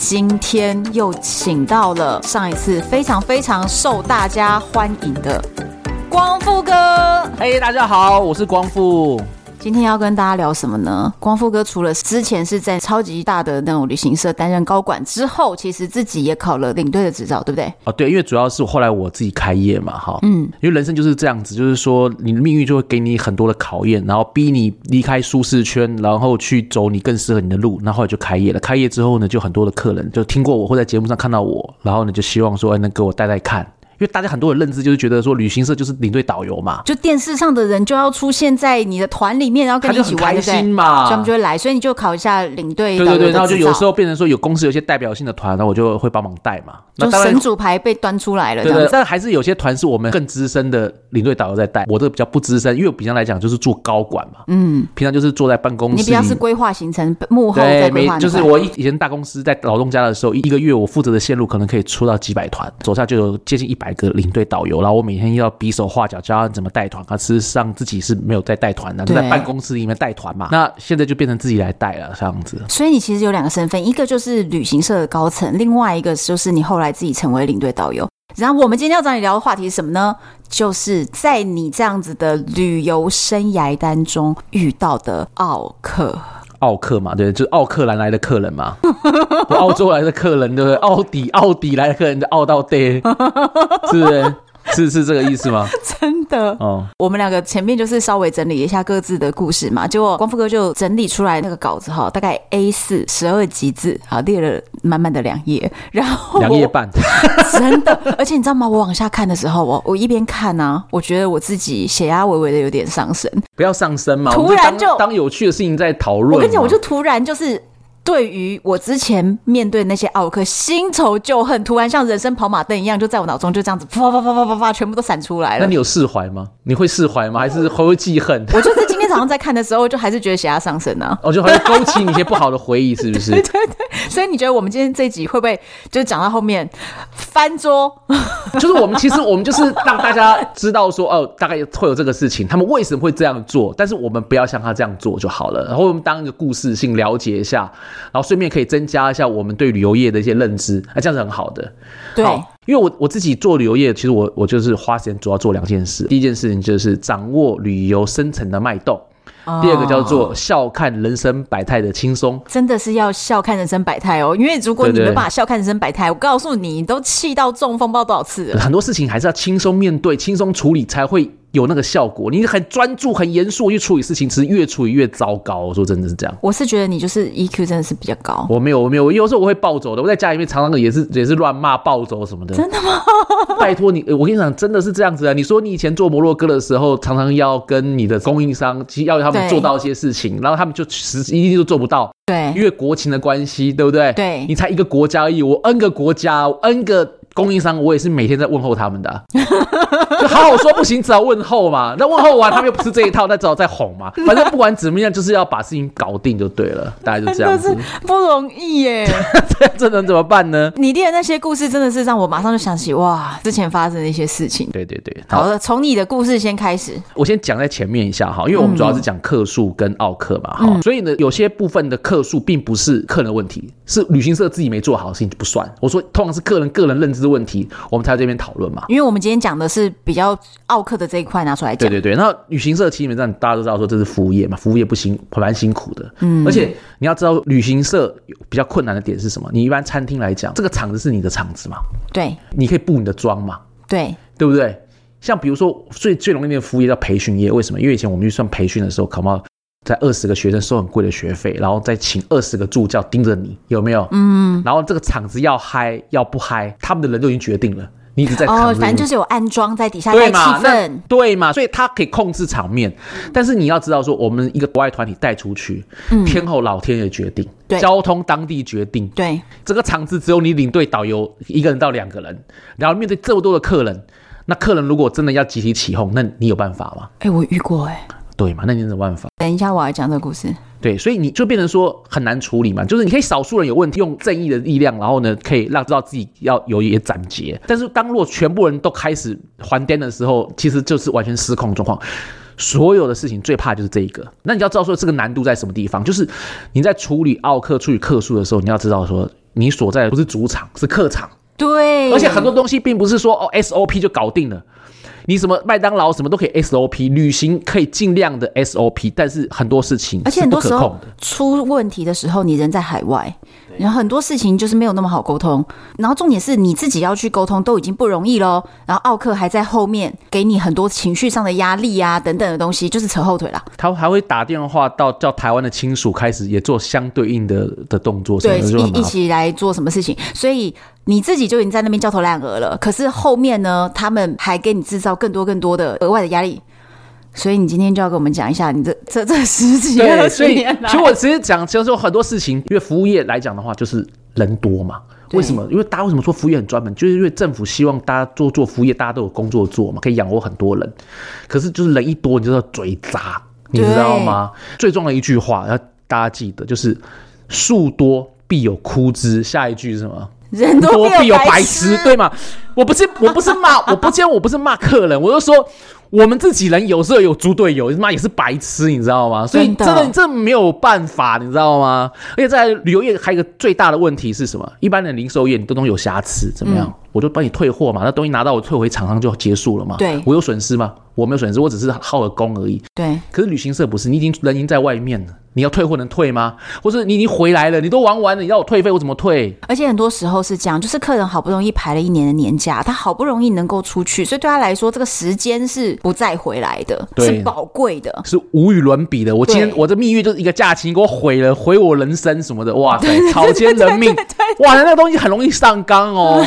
今天又请到了上一次非常非常受大家欢迎的光复哥。嘿大家好，我是光复。今天要跟大家聊什么呢？光复哥除了之前是在超级大的那种旅行社担任高管之后，其实自己也考了领队的执照，对不对？哦，对，因为主要是后来我自己开业嘛，哈，嗯，因为人生就是这样子，就是说你的命运就会给你很多的考验，然后逼你离开舒适圈，然后去走你更适合你的路，那后后来就开业了。开业之后呢，就很多的客人就听过我或在节目上看到我，然后呢就希望说，哎，能给我带带看。因为大家很多的认知就是觉得说旅行社就是领队导游嘛，就电视上的人就要出现在你的团里面，然后跟你一起玩，开心嘛，所以他们就会来，所以你就考一下领队。对对对，然后就有时候变成说有公司有些代表性的团，然后我就会帮忙带嘛。就神主牌被端出来了，对对。但还是有些团是我们更资深的领队导游在带，我这个比较不资深，因为我平常来讲就是做高管嘛，嗯，平常就是坐在办公室，你比较是规划行程，幕后在规划。就是我以以前大公司在劳动家的时候，一个月我负责的线路可能可以出到几百团，手下就有接近一百个领队导游。然后，我每天要比手画脚教他怎么带团，他事实上自己是没有在带团的，就在办公室里面带团嘛。那现在就变成自己来带了，这样子。所以你其实有两个身份，一个就是旅行社的高层，另外一个就是你后来自己成为领队导游。然后我们今天要找你聊的话题是什么呢？就是在你这样子的旅游生涯当中遇到的奥客。奥克嘛，对，就是奥克兰来的客人嘛，澳洲来的客人，对不对？奥迪，奥迪来的客人就奥到爹，是不是？是是这个意思吗？真的哦，我们两个前面就是稍微整理一下各自的故事嘛，结果光复哥就整理出来那个稿子哈，大概 A 四十二级字，好列了满满的两页，然后两页半，真的，而且你知道吗？我往下看的时候，我我一边看呢、啊，我觉得我自己血压微微的有点上升，不要上升嘛，突然就，就当有趣的事情在讨论。我跟你讲，我就突然就是。对于我之前面对那些奥克，新仇旧恨，突然像人生跑马灯一样，就在我脑中就这样子啪啪啪啪啪啪，全部都闪出来了。那你有释怀吗？你会释怀吗？还是会记恨？我就是今天早上在看的时候，就还是觉得血压上升啊。我 就好像勾起你一些不好的回忆，是不是？对 对对。所以你觉得我们今天这一集会不会就是讲到后面翻桌？就是我们其实我们就是让大家知道说哦，大概会有这个事情，他们为什么会这样做？但是我们不要像他这样做就好了。然后我们当一个故事性了解一下，然后顺便可以。增加一下我们对旅游业的一些认知，啊，这样是很好的。对，因为我我自己做旅游业，其实我我就是花时间主要做两件事。第一件事情就是掌握旅游深层的脉动，第二个叫做笑看人生百态的轻松。真的是要笑看人生百态哦，因为如果你没办法笑看人生百态，我告诉你，你都气到中风，不知道多少次了。很多事情还是要轻松面对、轻松处理才会。有那个效果，你很专注、很严肃去处理事情，其实越处理越糟糕。我说真的是这样。我是觉得你就是 EQ 真的是比较高。我没有，我没有，我有时候我会暴走的。我在家里面常常也是也是乱骂、暴走什么的。真的吗？拜托你，我跟你讲，真的是这样子啊！你说你以前做摩洛哥的时候，常常要跟你的供应商，其实要他们做到一些事情，然后他们就实际一定都做不到。对，因为国情的关系，对不对？对，你才一个国家而已，我 N 个国家，N 个。供应商，我也是每天在问候他们的、啊，就好好说不行，只好问候嘛。那问候完，他们又不是这一套，那只好再哄嘛。反正不管怎么样，就是要把事情搞定就对了。大家就这样子，不容易耶。这这能怎么办呢？你列的那些故事真的是让我马上就想起哇，之前发生的一些事情。对对对，好的，从你的故事先开始。我先讲在前面一下哈，因为我们主要是讲客数跟奥客嘛哈，嗯、所以呢，有些部分的客数并不是客人的问题，是旅行社自己没做好的事情就不算。我说通常是客人个人认知的问题，我们才在这边讨论嘛，因为我们今天讲的是比较奥克的这一块拿出来讲。对对对，那旅行社基本上大家都知道说这是服务业嘛，服务业不辛蛮辛苦的，嗯，而且你要知道旅行社比较困难的点是什么？你一般餐厅来讲，这个场子是你的场子嘛，对，你可以布你的妆嘛，对，对不对？像比如说最最容易的服务业叫培训业，为什么？因为以前我们去算培训的时候，考不在二十个学生收很贵的学费，然后再请二十个助教盯着你，有没有？嗯，然后这个场子要嗨要不嗨，他们的人都已经决定了。你一直在哦，反正就是有安装在底下带气氛，对嘛？所以他可以控制场面，但是你要知道说，我们一个国外团体带出去，嗯，天后老天爷决定，对，交通当地决定，对，这个场子只有你领队导游一个人到两个人，然后面对这么多的客人。那客人如果真的要集体起哄，那你有办法吗？哎、欸，我遇过哎、欸。对嘛？那你有什么办法？等一下我来讲这个故事。对，所以你就变成说很难处理嘛，就是你可以少数人有问题，用正义的力量，然后呢，可以让知道自己要有一些斩截。但是当如果全部人都开始还颠的时候，其实就是完全失控状况。所有的事情最怕就是这一个。那你要知道说这个难度在什么地方？就是你在处理奥克、处理克数的时候，你要知道说你所在的不是主场，是客场。对，而且很多东西并不是说哦 SOP 就搞定了。你什么麦当劳什么都可以 SOP，旅行可以尽量的 SOP，但是很多事情而且很多时候出问题的时候，你人在海外，然后很多事情就是没有那么好沟通。然后重点是你自己要去沟通都已经不容易喽，然后奥克还在后面给你很多情绪上的压力啊等等的东西，就是扯后腿啦。他还会打电话到叫台湾的亲属开始也做相对应的的动作，对，一一起来做什么事情，所以。你自己就已经在那边焦头烂额了，可是后面呢，他们还给你制造更多更多的额外的压力，所以你今天就要跟我们讲一下你这这这十几年来，所以其实我其实讲，其实说很多事情，因为服务业来讲的话，就是人多嘛。为什么？因为大家为什么说服务业很专门？就是因为政府希望大家做做服务业，大家都有工作做嘛，可以养活很多人。可是就是人一多，你就要嘴杂，你知道吗？最重要的一句话要大家记得，就是树多必有枯枝。下一句是什么？人多必有白痴，对吗？我不是，我不是骂，我不，今天我不是骂客人，我就说我们自己人有时候有猪队友，他妈也是白痴，你知道吗？所以真的，这没有办法，你知道吗？而且在旅游业还有一个最大的问题是什么？一般的零售业你都能有瑕疵，怎么样？嗯、我就帮你退货嘛，那东西拿到我退回厂商就结束了嘛。对，我有损失吗？我没有损失，我只是耗了工而已。对，可是旅行社不是，你已经人已经在外面了。你要退货能退吗？或是你已经回来了，你都玩完了，你要我退费，我怎么退？而且很多时候是这样，就是客人好不容易排了一年的年假，他好不容易能够出去，所以对他来说，这个时间是不再回来的，是宝贵的，是无与伦比的。我今天我的蜜月就是一个假期，你给我毁了，毁我人生什么的，哇塞，草菅人命，哇，那个东西很容易上纲哦，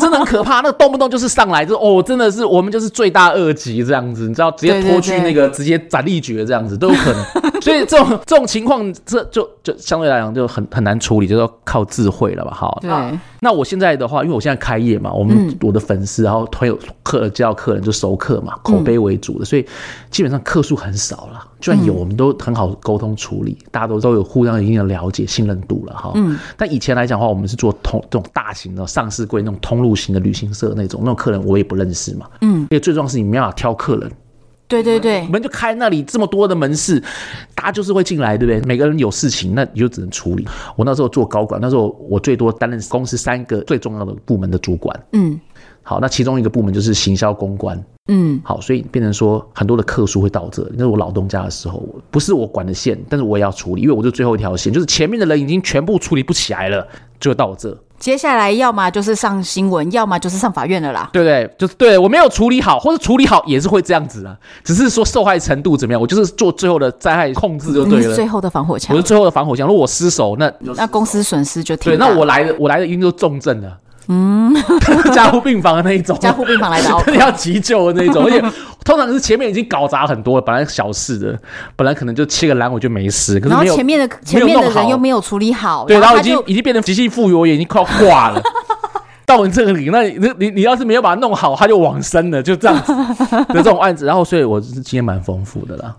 真的很可怕。那个动不动就是上来，就哦，真的是我们就是罪大恶极这样子，你知道，直接拖去那个直接斩立决这样子都有可能。所以这种这种。情况这就就相对来讲就很很难处理，就要靠智慧了吧？好，对。那我现在的话，因为我现在开业嘛，我们我的粉丝，然后朋友客接到客人就熟客嘛，口碑为主的，所以基本上客数很少了。就算有，我们都很好沟通处理，大家都都有互相一定的了解、信任度了哈。嗯。但以前来讲的话，我们是做通这种大型的上市柜那种通路型的旅行社那种那种客人，我也不认识嘛。嗯。因为最重要是你没办法挑客人。对对对，门就开那里这么多的门市，大家就是会进来，对不对？每个人有事情，那你就只能处理。我那时候做高管，那时候我最多担任公司三个最重要的部门的主管。嗯，好，那其中一个部门就是行销公关。嗯，好，所以变成说很多的客数会到这里。那是我老东家的时候，不是我管的线，但是我也要处理，因为我是最后一条线，就是前面的人已经全部处理不起来了，就到这。接下来要么就是上新闻，要么就是上法院了啦。对对，就是对我没有处理好，或者处理好也是会这样子啊。只是说受害程度怎么样，我就是做最后的灾害控制就对了。最后的防火墙，我是最后的防火墙。如果我失手，那那公司损失就挺那我来的我来的一定就重症了。嗯，加护病房的那一种，加护病房来的，真的要急救的那一种，而且通常是前面已经搞砸很多了，本来小事的，本来可能就切个阑尾就没事，可是前面的前面的人又没有处理好，对，然后已经已经变成急性腹膜炎，已经快要挂了。到你这里，那你你你要是没有把它弄好，它就往生了，就这样子的这种案子。然后，所以我是经验蛮丰富的啦。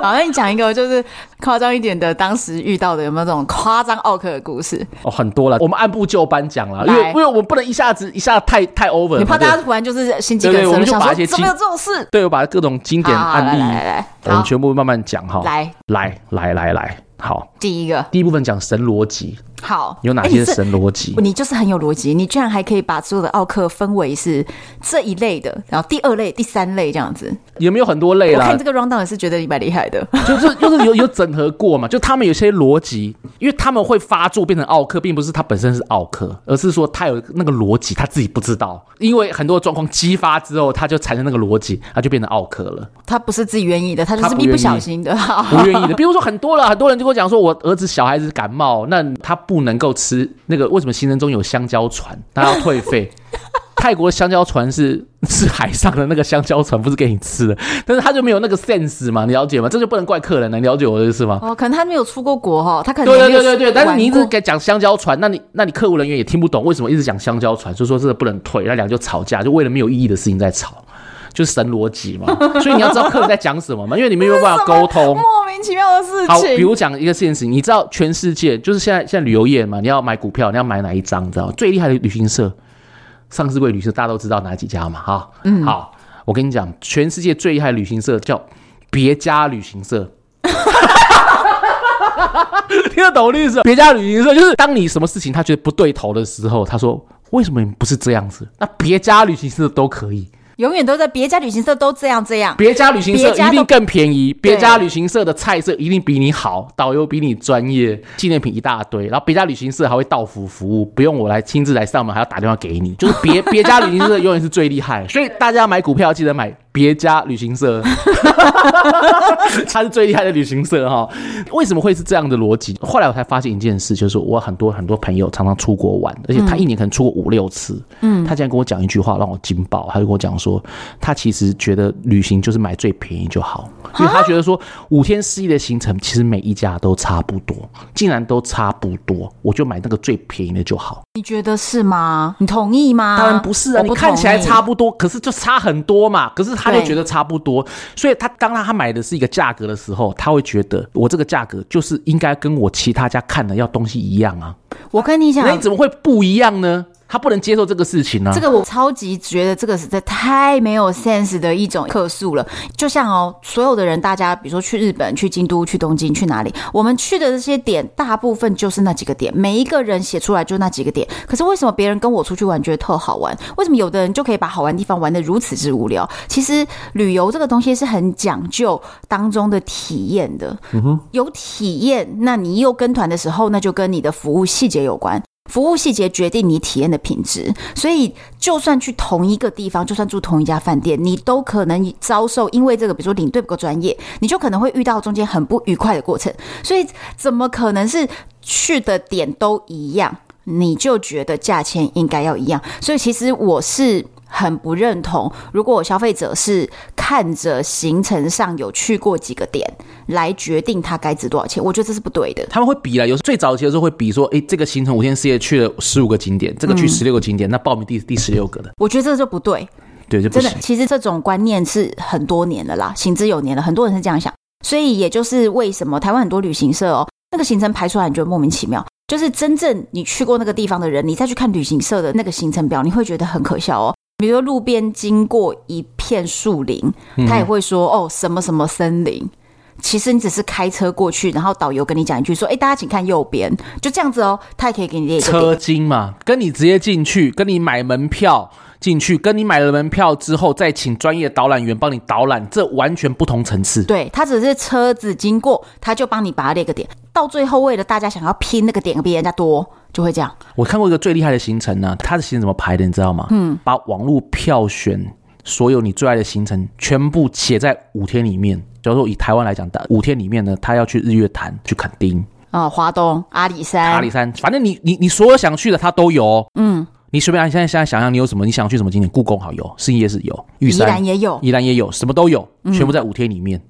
好，那你讲一个就是夸张一点的，当时遇到的有没有这种夸张奥克的故事？哦，很多了。我们按部就班讲了，因为因为我们不能一下子一下子太太 over，你怕大家突然就是心肌梗塞，我们就把一些怎么有这种事？对，我把各种经典案例，来来来，我们全部慢慢讲哈。来来来来来，好，第一个，第一部分讲神逻辑。好，有哪些神逻辑？你就是很有逻辑，你居然还可以把所有的奥克分为是这一类的，然后第二类、第三类这样子，有没有很多类啦？我看这个 round down 也是觉得你蛮厉害的，就是就是有有整合过嘛，就他们有些逻辑，因为他们会发作变成奥克，并不是他本身是奥克，而是说他有那个逻辑，他自己不知道，因为很多状况激发之后，他就产生那个逻辑，他就变成奥克了。他不是自己愿意的，他就是一不小心的，不愿意的。比如说很多了，很多人就跟我讲说，我儿子小孩子感冒，那他不能够吃。那个为什么行程中有香蕉船？他要退费，泰国香蕉船是 是海上的那个香蕉船，不是给你吃的，但是他就没有那个 sense 嘛，你了解吗？这就不能怪客人了，你了解我的意思吗？哦，可能他没有出过国哈，他可能对对对对对，但是你一直给讲香蕉船，那你那你客服人员也听不懂为什么一直讲香蕉船，所以说这个不能退，那两个就吵架，就为了没有意义的事情在吵。就是神逻辑嘛，所以你要知道客人在讲什么嘛，因为你们没有办法沟通，莫名其妙的事情。好，比如讲一个现实，你知道全世界就是现在现在旅游业嘛，你要买股票，你要买哪一张？你知道最厉害的旅行社，上市柜旅行社大家都知道哪几家嘛？哈，嗯，好，我跟你讲，全世界最厉害的旅行社叫别家旅行社，听得懂我的意思？别家旅行社就是当你什么事情他觉得不对头的时候，他说为什么你不是这样子？那别家旅行社都可以。永远都在别家旅行社都这样这样，别家旅行社一定更便宜，别家旅行社的菜色一定比你好，导游比你专业，纪念品一大堆，然后别家旅行社还会到府服务，不用我来亲自来上门，还要打电话给你，就是别 别家旅行社永远是最厉害，所以大家买股票记得买。别家旅行社，他是最厉害的旅行社哈。为什么会是这样的逻辑？后来我才发现一件事，就是我很多很多朋友常常出国玩，而且他一年可能出国五六次。嗯，他竟然跟我讲一句话，让我惊爆。他就跟我讲说，他其实觉得旅行就是买最便宜就好，因为他觉得说五天四夜的行程其实每一家都差不多，竟然都差不多，我就买那个最便宜的就好。你觉得是吗？你同意吗？当然不是啊，你看起来差不多，可是就差很多嘛。可是他就觉得差不多，所以他当他他买的是一个价格的时候，他会觉得我这个价格就是应该跟我其他家看的要东西一样啊。我跟你讲，那你怎么会不一样呢？他不能接受这个事情呢、啊？这个我超级觉得这个实在太没有 sense 的一种客诉了。就像哦，所有的人，大家比如说去日本、去京都、去东京、去哪里，我们去的这些点，大部分就是那几个点，每一个人写出来就那几个点。可是为什么别人跟我出去玩觉得特好玩？为什么有的人就可以把好玩的地方玩得如此之无聊？其实旅游这个东西是很讲究当中的体验的。嗯哼，有体验，那你又跟团的时候，那就跟你的服务细节有关。服务细节决定你体验的品质，所以就算去同一个地方，就算住同一家饭店，你都可能遭受因为这个，比如说领队不够专业，你就可能会遇到中间很不愉快的过程。所以怎么可能是去的点都一样，你就觉得价钱应该要一样？所以其实我是。很不认同。如果消费者是看着行程上有去过几个点来决定它该值多少钱，我觉得这是不对的。他们会比啦，有时候最早期的时候会比说，哎，这个行程五天四夜去了十五个景点，这个去十六个景点，嗯、那报名第第十六个的。我觉得这就不对，对，就不真的。其实这种观念是很多年了啦，行之有年了，很多人是这样想。所以也就是为什么台湾很多旅行社哦，那个行程排出来你觉得莫名其妙，就是真正你去过那个地方的人，你再去看旅行社的那个行程表，你会觉得很可笑哦。比如说路边经过一片树林，他也会说哦，什么什么森林。其实你只是开车过去，然后导游跟你讲一句说，哎，大家请看右边，就这样子哦。他也可以给你列车金嘛，跟你直接进去，跟你买门票进去，跟你买了门票之后再请专业导览员帮你导览，这完全不同层次。对，他只是车子经过，他就帮你把它列个点。到最后为了大家想要拼那个点比人家多。就会这样。我看过一个最厉害的行程呢，他的行程怎么排的，你知道吗？嗯，把网络票选所有你最爱的行程全部写在五天里面。假如说以台湾来讲的五天里面呢，他要去日月潭、去垦丁啊、哦、花东、阿里山、阿里山，反正你你你所有想去的他都有、哦。嗯，你随便你现在现在想想你有什么，你想去什么景点？故宫好有，信义夜市有，玉山宜兰也有，宜兰也有，什么都有，全部在五天里面。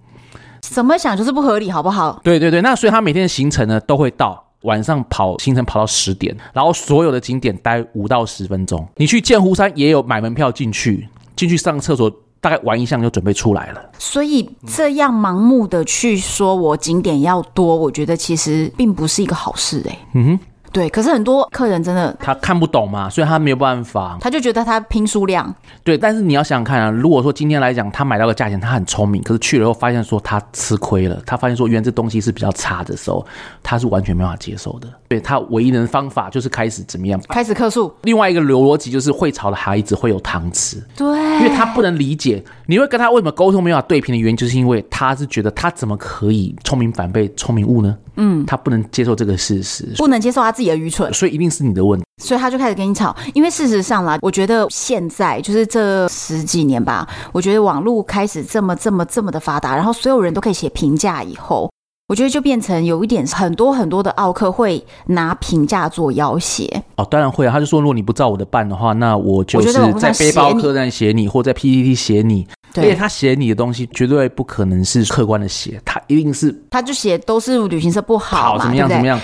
怎么想就是不合理，好不好？对对对，那所以他每天的行程呢都会到。晚上跑行程跑到十点，然后所有的景点待五到十分钟。你去剑湖山也有买门票进去，进去上厕所，大概玩一下就准备出来了。所以这样盲目的去说我景点要多，我觉得其实并不是一个好事哎、欸。嗯哼。对，可是很多客人真的他看不懂嘛，所以他没有办法，他就觉得他拼数量。对，但是你要想想看啊，如果说今天来讲，他买到的价钱，他很聪明，可是去了以后发现说他吃亏了，他发现说原来这东西是比较差的时候，他是完全没办法接受的。对，他唯一的方法就是开始怎么样？开始客诉。另外一个逻辑就是会吵的孩子会有糖吃。对，因为他不能理解，你会跟他为什么沟通没有办法对平的原因，就是因为他是觉得他怎么可以聪明反被聪明误呢？嗯，他不能接受这个事实，不能接受他自己的愚蠢，所以一定是你的问题，所以他就开始跟你吵。因为事实上啦，我觉得现在就是这十几年吧，我觉得网络开始这么这么这么的发达，然后所有人都可以写评价以后，我觉得就变成有一点很多很多的奥客会拿评价做要挟。哦，当然会啊，他就说如果你不照我的办的话，那我就是在背包客栈写你，或在 PPT 写你。对，而且他写你的东西绝对不可能是客观的写，他一定是他就写都是旅行社不好嘛，怎么样怎么样。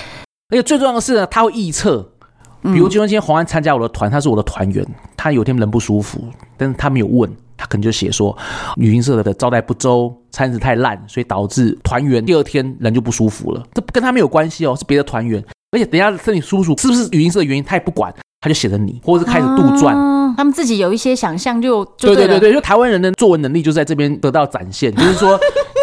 而且最重要的是呢，他会臆测，比如今天今天黄安参加我的团，他是我的团员，他有天人不舒服，但是他没有问，他可能就写说旅行社的招待不周，餐食太烂，所以导致团员第二天人就不舒服了。这跟他没有关系哦，是别的团员。而且等一下身体舒服是不是旅行社的原因，他也不管。他就写的你，或者是开始杜撰、啊，他们自己有一些想象，就对，对对对对，就台湾人的作文能力就在这边得到展现。就是说，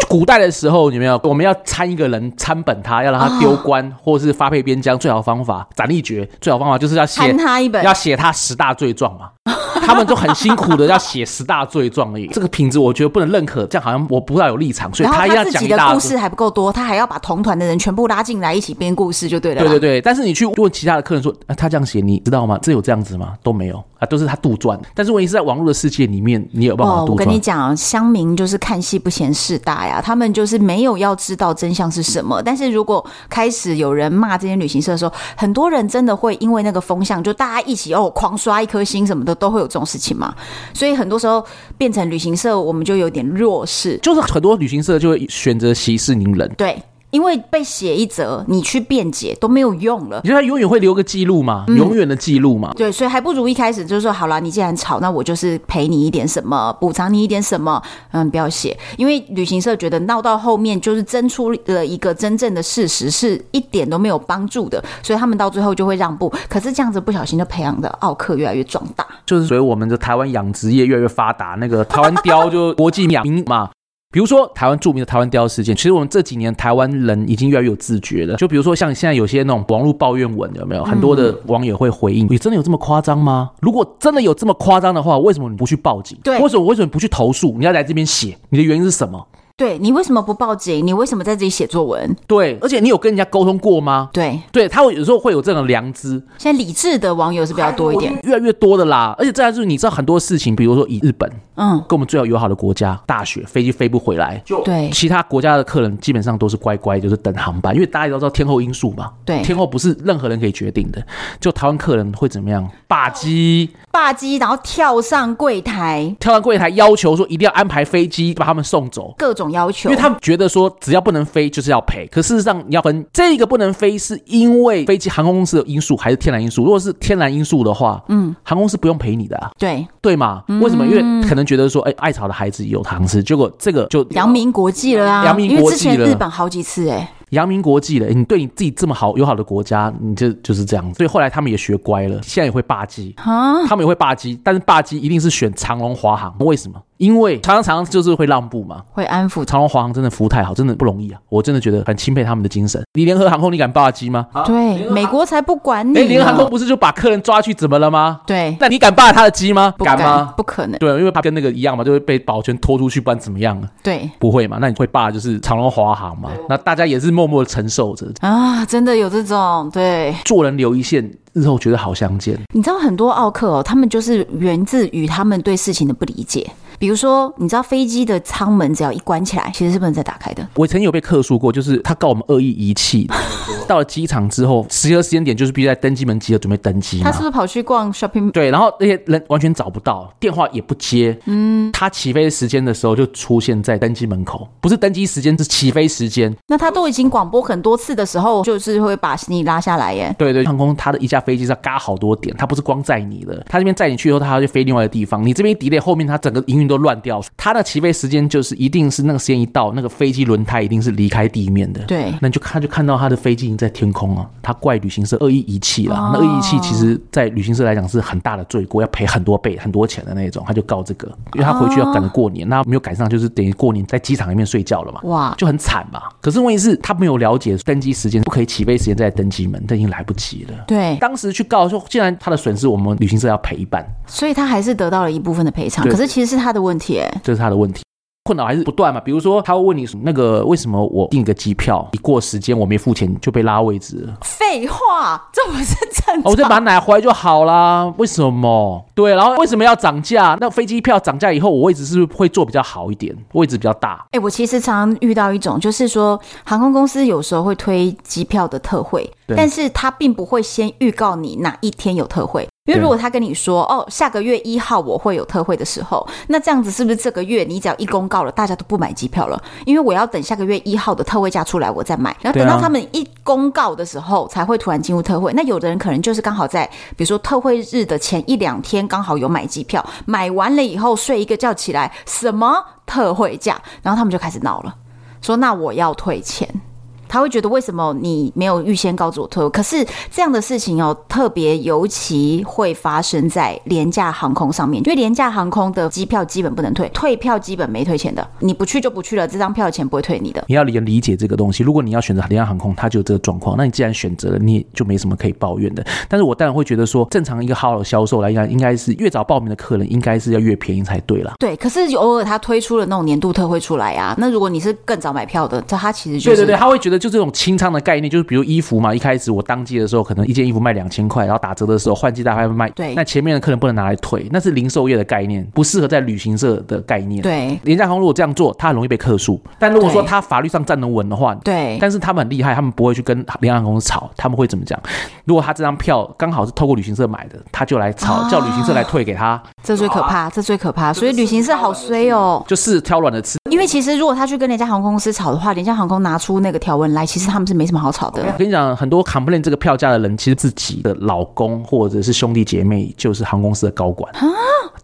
古代的时候有没有我们要参一个人参本他，要让他丢官，哦、或者是发配边疆，最好的方法斩立决，最好方法就是要写他一本，要写他十大罪状嘛。他们就很辛苦的要写十大罪状而已，这个品质我觉得不能认可，这样好像我不太有立场，所以他要讲一大。故事还不够多，他还要把同团的人全部拉进来一起编故事，就对了。对对对，但是你去问其他的客人说，啊、他这样写，你知道吗？这有这样子吗？都没有啊，都是他杜撰。但是问题是在网络的世界里面，你有办法杜撰？我跟你讲，乡民就是看戏不嫌事大呀，他们就是没有要知道真相是什么。但是如果开始有人骂这些旅行社的时候，很多人真的会因为那个风向，就大家一起哦狂刷一颗星什么的，都会有这种事情嘛。所以很多时候变成旅行社，我们就有点弱势，就是很多旅行社就会选择息事宁人。对。因为被写一则，你去辩解都没有用了。你觉得他永远会留个记录吗？嗯、永远的记录吗？对，所以还不如一开始就是说，好了，你既然吵，那我就是赔你一点什么，补偿你一点什么。嗯，不要写，因为旅行社觉得闹到后面就是争出了一个真正的事实，是一点都没有帮助的，所以他们到最后就会让步。可是这样子不小心就培养的奥克越来越壮大，就是所以我们的台湾养殖业越来越发达，那个台湾雕就国际名嘛。比如说台湾著名的台湾雕事件，其实我们这几年台湾人已经越来越有自觉了。就比如说像现在有些那种网络抱怨文，有没有很多的网友会回应？你真的有这么夸张吗？如果真的有这么夸张的话，为什么你不去报警？对，为什么为什么不去投诉？你要来这边写，你的原因是什么？对，你为什么不报警？你为什么在这里写作文？对，而且你有跟人家沟通过吗？对，对他有时候会有这种良知。现在理智的网友是比较多一点，越来越多的啦。而且再来就是你知道很多事情，比如说以日本，嗯，跟我们最好友好的国家，大雪飞机飞不回来，就对其他国家的客人基本上都是乖乖就是等航班，因为大家都知道天候因素嘛。对，天候不是任何人可以决定的。就台湾客人会怎么样？霸机，霸机，然后跳上柜台，跳上柜台要求说一定要安排飞机把他们送走，各种要求，因为他们。觉得说只要不能飞就是要赔，可事实上你要分这个不能飞是因为飞机航空公司的因素还是天然因素？如果是天然因素的话，嗯，航空公司不用赔你的啊，对对嘛？为什么？因为可能觉得说，哎，爱草的孩子有糖吃，结果这个就扬名国际了啊，扬名国际了，日本好几次哎。扬名国际了，你对你自己这么好友好的国家，你就就是这样。所以后来他们也学乖了，现在也会霸机啊，他们也会霸机，但是霸机一定是选长隆华航，为什么？因为常常就是会让步嘛，会安抚。长荣华航真的服务太好，真的不容易啊，我真的觉得很钦佩他们的精神。你联合航空你敢霸机吗？对，美国才不管你。哎，联合航空不是就把客人抓去怎么了吗？对，那你敢霸他的机吗？敢，敢吗？不可能。对，因为他跟那个一样嘛，就会被保全拖出去，不然怎么样？对，不会嘛？那你会霸就是长荣华航嘛？那大家也是默默的承受着。啊，真的有这种对，做人留一线，日后觉得好相见。你知道很多奥客哦，他们就是源自于他们对事情的不理解。比如说，你知道飞机的舱门只要一关起来，其实是不能再打开的。我曾经有被客诉过，就是他告我们恶意遗弃。到了机场之后，集合时间点就是必须在登机门集合准备登机。他是不是跑去逛 shopping？对，然后那些人完全找不到，电话也不接。嗯，他起飞时间的时候就出现在登机门口，不是登机时间，是起飞时间。那他都已经广播很多次的时候，就是会把行李拉下来耶。对对，航空他的一架飞机是要嘎好多点，他不是光载你的，他这边载你去以后，他还要去飞另外的地方。你这边 delay，后面他整个营运都乱掉。他的起飞时间就是一定是那个时间一到，那个飞机轮胎一定是离开地面的。对，那你就看就看到他的飞机已经在天空了。他怪旅行社恶意遗弃了，那恶意遗弃其实，在旅行社来讲是很大的罪过，要赔很多倍、很多钱的那种。他就告这个，因为他回去要赶着过年，那没有赶上，就是等于过年在机场里面睡觉了嘛，哇，就很惨嘛。可是问题是，他没有了解登机时间不可以起飞时间在登机门，这已经来不及了。对，当时去告说，既然他的损失我们旅行社要赔一半，所以他还是得到了一部分的赔偿。可是其实是他的问题，哎，这是他的问题。困扰还是不断嘛。比如说，他会问你那个为什么我订个机票一过时间我没付钱就被拉位置了？废话，这不是正常？我再把它拿回来就好啦。为什么？对，然后为什么要涨价？那飞机票涨价以后，我位置是不是会坐比较好一点？位置比较大？哎，我其实常常遇到一种，就是说航空公司有时候会推机票的特惠，但是他并不会先预告你哪一天有特惠。因为如果他跟你说哦，下个月一号我会有特惠的时候，那这样子是不是这个月你只要一公告了，大家都不买机票了？因为我要等下个月一号的特惠价出来我再买，然后等到他们一公告的时候才会突然进入特惠。那有的人可能就是刚好在比如说特惠日的前一两天刚好有买机票，买完了以后睡一个觉起来，什么特惠价，然后他们就开始闹了，说那我要退钱。他会觉得为什么你没有预先告知我退？可是这样的事情哦，特别尤其会发生在廉价航空上面，因为廉价航空的机票基本不能退，退票基本没退钱的，你不去就不去了，这张票的钱不会退你的。你要理理解这个东西。如果你要选择廉价航空，它就有这个状况，那你既然选择了，你也就没什么可以抱怨的。但是我当然会觉得说，正常一个好的销售来讲，应该是越早报名的客人，应该是要越便宜才对啦。对，可是偶尔他推出了那种年度特惠出来啊，那如果你是更早买票的，这他其实就是对对对，他会觉得就这种清仓的。概念就是，比如衣服嘛，一开始我当季的时候，可能一件衣服卖两千块，然后打折的时候换季大概会卖。对，那前面的客人不能拿来退，那是零售业的概念，不适合在旅行社的概念。对，廉价航空如果这样做，他很容易被客诉。但如果说他法律上站得稳的话，对。但是他们很厉害，他们不会去跟廉价航空吵，他们会怎么讲？如果他这张票刚好是透过旅行社买的，他就来吵，啊、叫旅行社来退给他。这最可怕，啊、这最可怕。所以旅行社好衰哦，就是挑软的吃。因为其实如果他去跟廉价航空公司吵的话，廉价航空拿出那个条文来，其实他们是没什么好吵的。我跟你讲，很多 complain 这个票价的人，其实自己的老公或者是兄弟姐妹就是航空公司的高管啊。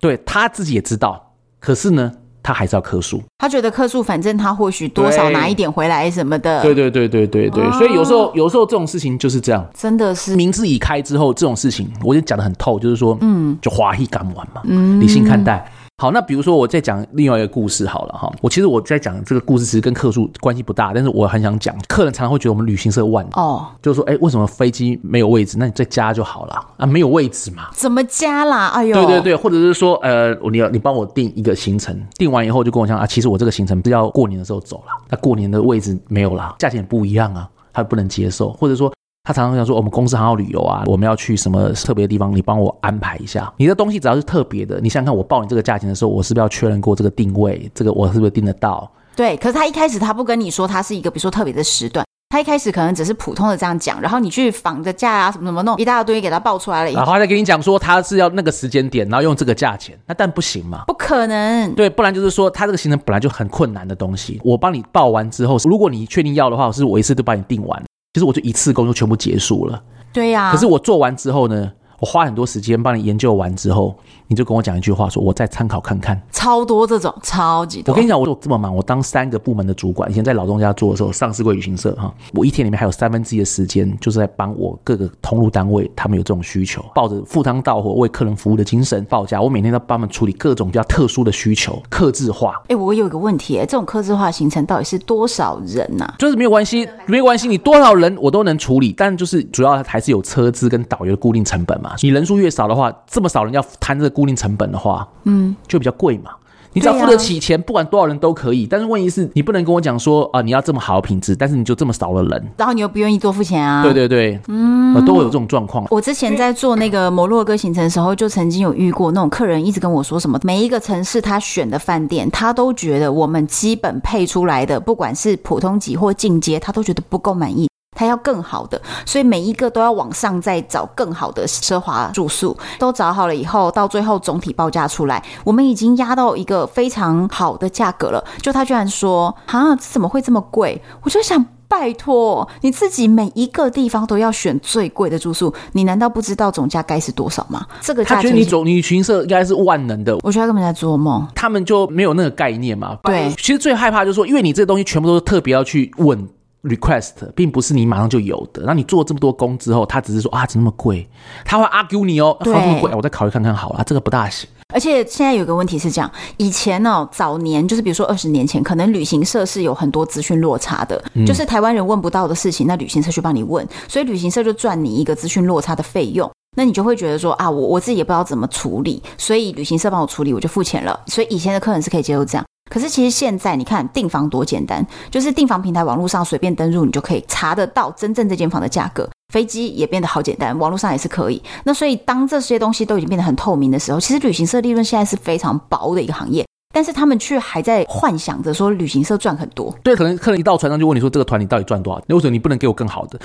对，他自己也知道，可是呢，他还是要客诉。他觉得客诉，反正他或许多少拿一点回来什么的。对对对对对对，对，所以有时候有时候这种事情就是这样，真的是名字已开之后，这种事情我就讲的很透，就是说，嗯，就欢喜甘愿嘛，嗯，理性看待。好，那比如说我再讲另外一个故事好了哈。我其实我在讲这个故事，其实跟客数关系不大，但是我很想讲，客人常常会觉得我们旅行社万哦，就是说，哎，为什么飞机没有位置？那你再加就好了啊，没有位置嘛？怎么加啦？哎呦，对对对，或者是说，呃，你要你帮我订一个行程，订完以后就跟我讲啊，其实我这个行程是要过年的时候走了，那过年的位置没有啦，价钱也不一样啊，他不能接受，或者说。他常常想说，我们公司还要旅游啊，我们要去什么特别的地方，你帮我安排一下。你的东西只要是特别的，你想想看，我报你这个价钱的时候，我是不是要确认过这个定位？这个我是不是订得到？对。可是他一开始他不跟你说，他是一个比如说特别的时段，他一开始可能只是普通的这样讲，然后你去仿的价啊什么什么弄一大堆给他报出来了以后，然后他再跟你讲说他是要那个时间点，然后用这个价钱，那但不行嘛？不可能。对，不然就是说他这个行程本来就很困难的东西，我帮你报完之后，如果你确定要的话，我是我一次都帮你订完。其实我就一次工作全部结束了。对呀、啊。可是我做完之后呢，我花很多时间帮你研究完之后，你就跟我讲一句话，说我再参考看看。超多这种，超级多。我跟你讲，我做这么忙，我当三个部门的主管，以前在老东家做的时候，上市过旅行社哈，我一天里面还有三分之一的时间，就是在帮我各个通路单位，他们有这种需求，抱着赴汤蹈火为客人服务的精神报价。我每天都帮他们处理各种比较特殊的需求，客制化。哎、欸，我有一个问题，哎，这种客制化行程到底是多少人呐、啊？就是没有关系，没有关系，你多少人我都能处理，但就是主要还是有车资跟导游的固定成本嘛。你人数越少的话，这么少人要摊这个固定成本的话。嗯，就比较贵嘛。你只要付得起钱，不管多少人都可以。但是问题是，你不能跟我讲说啊，你要这么好的品质，但是你就这么少的人，然后你又不愿意多付钱啊？对对对，嗯，都会有这种状况。我之前在做那个摩洛哥行程的时候，就曾经有遇过那种客人一直跟我说什么，每一个城市他选的饭店，他都觉得我们基本配出来的，不管是普通级或进阶，他都觉得不够满意。他要更好的，所以每一个都要往上再找更好的奢华住宿，都找好了以后，到最后总体报价出来，我们已经压到一个非常好的价格了。就他居然说：“啊，怎么会这么贵？”我就想，拜托你自己每一个地方都要选最贵的住宿，你难道不知道总价该是多少吗？这个价钱，他觉得你总旅行社应该是万能的，我觉得他根本在做梦，他们就没有那个概念嘛。对，其实最害怕就是说，因为你这个东西全部都是特别要去问。Request 并不是你马上就有的，那你做这么多工之后，他只是说啊，怎么那么贵？他会 argue 你哦，对，这么贵，我再考虑看看好了，这个不大行。而且现在有个问题是这样，以前呢、哦，早年就是比如说二十年前，可能旅行社是有很多资讯落差的，嗯、就是台湾人问不到的事情，那旅行社去帮你问，所以旅行社就赚你一个资讯落差的费用，那你就会觉得说啊，我我自己也不知道怎么处理，所以旅行社帮我处理，我就付钱了。所以以前的客人是可以接受这样。可是其实现在你看订房多简单，就是订房平台网络上随便登入，你就可以查得到真正这间房的价格。飞机也变得好简单，网络上也是可以。那所以当这些东西都已经变得很透明的时候，其实旅行社利润现在是非常薄的一个行业。但是他们却还在幻想着说旅行社赚很多。对，可能客人一到船上就问你说，这个团你到底赚多少？那为什么你不能给我更好的？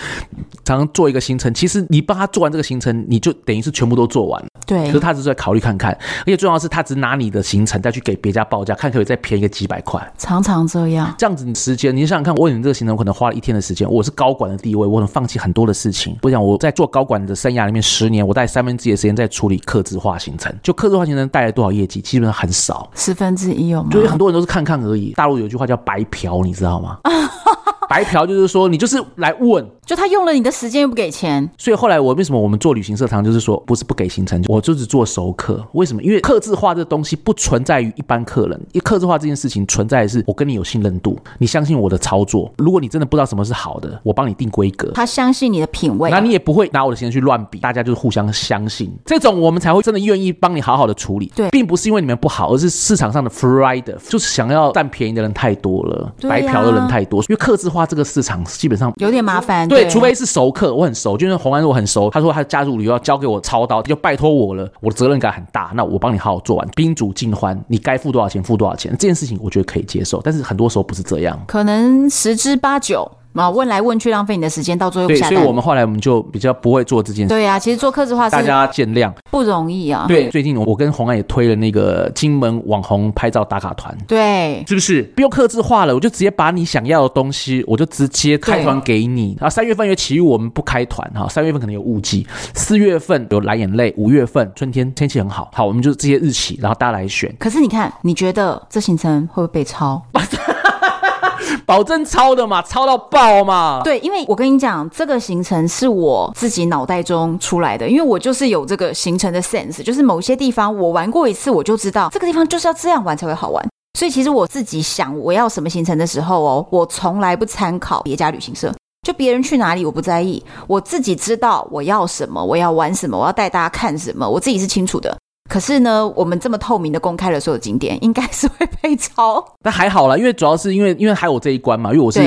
常常做一个行程，其实你帮他做完这个行程，你就等于是全部都做完了。对。可是他只是在考虑看看，而且重要的是他只拿你的行程再去给别家报价，看可以再便宜个几百块。常常这样。这样子时间，你想想看，我问你这个行程，我可能花了一天的时间，我是高管的地位，我可能放弃很多的事情。我想我在做高管的生涯里面十年，我带三分之一的时间在处理客制化行程，就客制化行程带来多少业绩，基本上很少，十分之一有吗？很多人都是看看而已。大陆有句话叫“白嫖”，你知道吗？白嫖就是说，你就是来问，就他用了你的时间又不给钱。所以后来我为什么我们做旅行社，常就是说不是不给行程，我就只做熟客。为什么？因为客制化这东西不存在于一般客人，因为客制化这件事情存在的是我跟你有信任度，你相信我的操作。如果你真的不知道什么是好的，我帮你定规格。他相信你的品味，那你也不会拿我的行程去乱比，大家就是互相相信，这种我们才会真的愿意帮你好好的处理。对，并不是因为你们不好，而是市场上的 free rider 就是想要占便宜的人太多了，白嫖的人太多。因为客制化这个市场。基本上有点麻烦，对，除非是熟客，我很熟，就是红安我很熟，他说他加入旅游要交给我操刀，就拜托我了，我的责任感很大，那我帮你好好做完，宾主尽欢，你该付多少钱付多少钱，这件事情我觉得可以接受，但是很多时候不是这样，可能十之八九。啊，问来问去浪费你的时间，到最后。对，所以我们后来我们就比较不会做这件事。对啊，其实做客制化是大家见谅，不容易啊。对，最近我跟红安也推了那个金门网红拍照打卡团，对，是不是不用客制化了？我就直接把你想要的东西，我就直接开团给你。啊，三月份有奇遇，我们不开团哈，三月份可能有雾季，四月份有蓝眼泪，五月份春天天气很好，好，我们就这些日期，然后大家来选。可是你看，你觉得这行程会不会被抄？保证超的嘛，超到爆嘛。对，因为我跟你讲，这个行程是我自己脑袋中出来的，因为我就是有这个行程的 sense，就是某些地方我玩过一次，我就知道这个地方就是要这样玩才会好玩。所以其实我自己想我要什么行程的时候哦，我从来不参考别家旅行社，就别人去哪里我不在意，我自己知道我要什么，我要玩什么，我要带大家看什么，我自己是清楚的。可是呢，我们这么透明的公开了所有景点，应该是会被抄。但还好啦，因为主要是因为因为还有这一关嘛，因为我是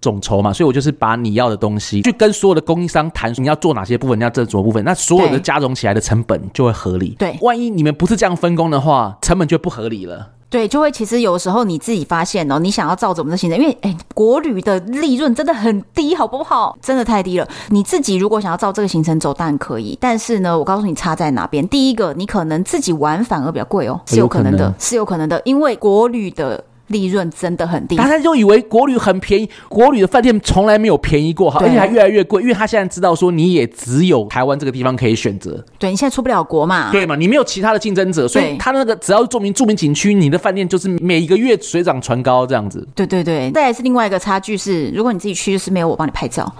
总筹嘛，所以我就是把你要的东西去跟所有的供应商谈，你要做哪些部分，你要这做部分，那所有的加总起来的成本就会合理。对，万一你们不是这样分工的话，成本就不合理了。对，就会其实有时候你自己发现哦，你想要照着我们的行程，因为哎，国旅的利润真的很低，好不好？真的太低了。你自己如果想要照这个行程走，当然可以。但是呢，我告诉你差在哪边。第一个，你可能自己玩反而比较贵哦，是有可能的，是有可能的，因为国旅的。利润真的很低，大家就以为国旅很便宜，国旅的饭店从来没有便宜过，哈，而且还越来越贵，因为他现在知道说你也只有台湾这个地方可以选择，对，你现在出不了国嘛，对嘛，你没有其他的竞争者，所以他那个只要著名著名景区，你的饭店就是每一个月水涨船高这样子。对对对，再来是另外一个差距是，如果你自己去，就是没有我帮你拍照，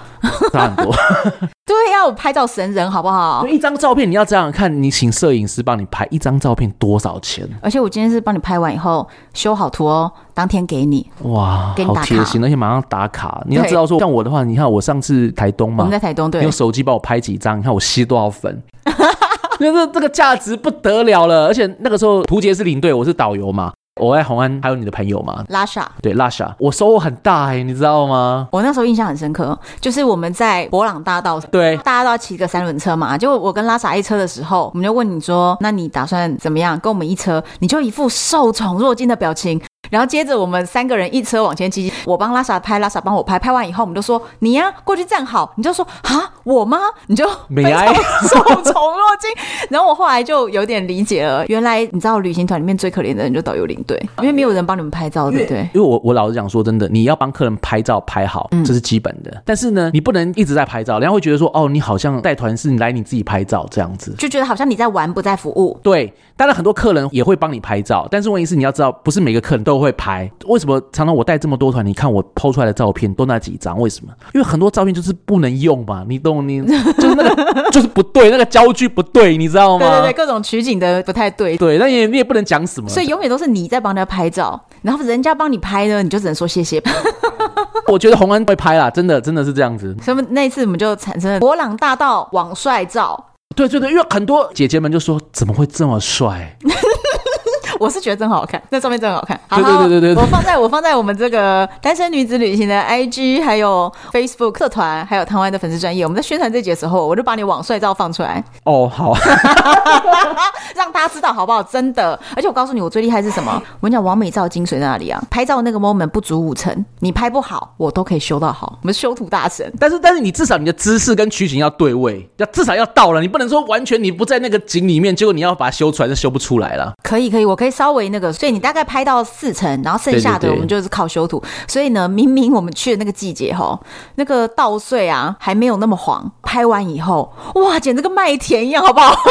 差很多。对，要我拍照神人好不好？一张照片你要这样看，你请摄影师帮你拍一张照片多少钱？而且我今天是帮你拍完以后修好图哦，当天给你。哇，好贴心，而且马上打卡。你要知道说，像我的话，你看我上次台东嘛，我们在台东，对，用手机帮我拍几张，你看我吸多少粉，就是这这个价值不得了了。而且那个时候图杰是领队，我是导游嘛。我在红安还有你的朋友嘛？拉萨，对，拉萨，我收获很大哎、欸，你知道吗？我那时候印象很深刻，就是我们在博朗大道，对，大家都要骑个三轮车嘛，就我跟拉萨一车的时候，我们就问你说，那你打算怎么样跟我们一车？你就一副受宠若惊的表情。然后接着我们三个人一车往前骑，我帮拉萨拍，拉萨帮我拍，拍完以后我们就说你呀、啊、过去站好，你就说啊我吗？你就非常受宠若惊。然后我后来就有点理解了，原来你知道旅行团里面最可怜的人就导游领队，因为没有人帮你们拍照，对不对？因为我我老实讲说真的，你要帮客人拍照拍好，这是基本的。嗯、但是呢，你不能一直在拍照，人家会觉得说哦，你好像带团是你来你自己拍照这样子，就觉得好像你在玩不在服务。对，当然很多客人也会帮你拍照，但是问题是你要知道，不是每个客人都会拍。为什么常常我带这么多团，你看我 PO 出来的照片都那几张？为什么？因为很多照片就是不能用嘛，你懂？你 就是那个就是不对，那个焦距不对，你知道吗？对对对，各种取景的不太对。对，那你你也不能讲什么，所以永远都是你在帮人家拍照，然后人家帮你拍呢，你就只能说谢谢。我觉得洪恩会拍啦，真的真的是这样子。什么那一次我们就产生了博朗大道网帅照。对对对，因为很多姐姐们就说怎么会这么帅？我是觉得真好看，那照片真好看。对对对对对，对，我放在我放在我们这个单身女子旅行的 IG，还有 Facebook 社团，还有台湾的粉丝专业。我们在宣传这集的时候，我就把你网帅照放出来。哦，好，让大家知道好不好？真的，而且我告诉你，我最厉害是什么？我跟你讲，网美照精髓在哪里啊？拍照那个 moment 不足五成，你拍不好，我都可以修到好。我们修图大神。但是但是你至少你的姿势跟取景要对位，要至少要到了，你不能说完全你不在那个景里面，结果你要把它修出来，就修不出来了。可以可以，我可以稍微那个，所以你大概拍到四层，然后剩下的我们就是靠修图。对对对，所以呢，明明我们去的那个季节哈，那个稻穗啊还没有那么黄，拍完以后哇，简直跟麦田一样，好不好？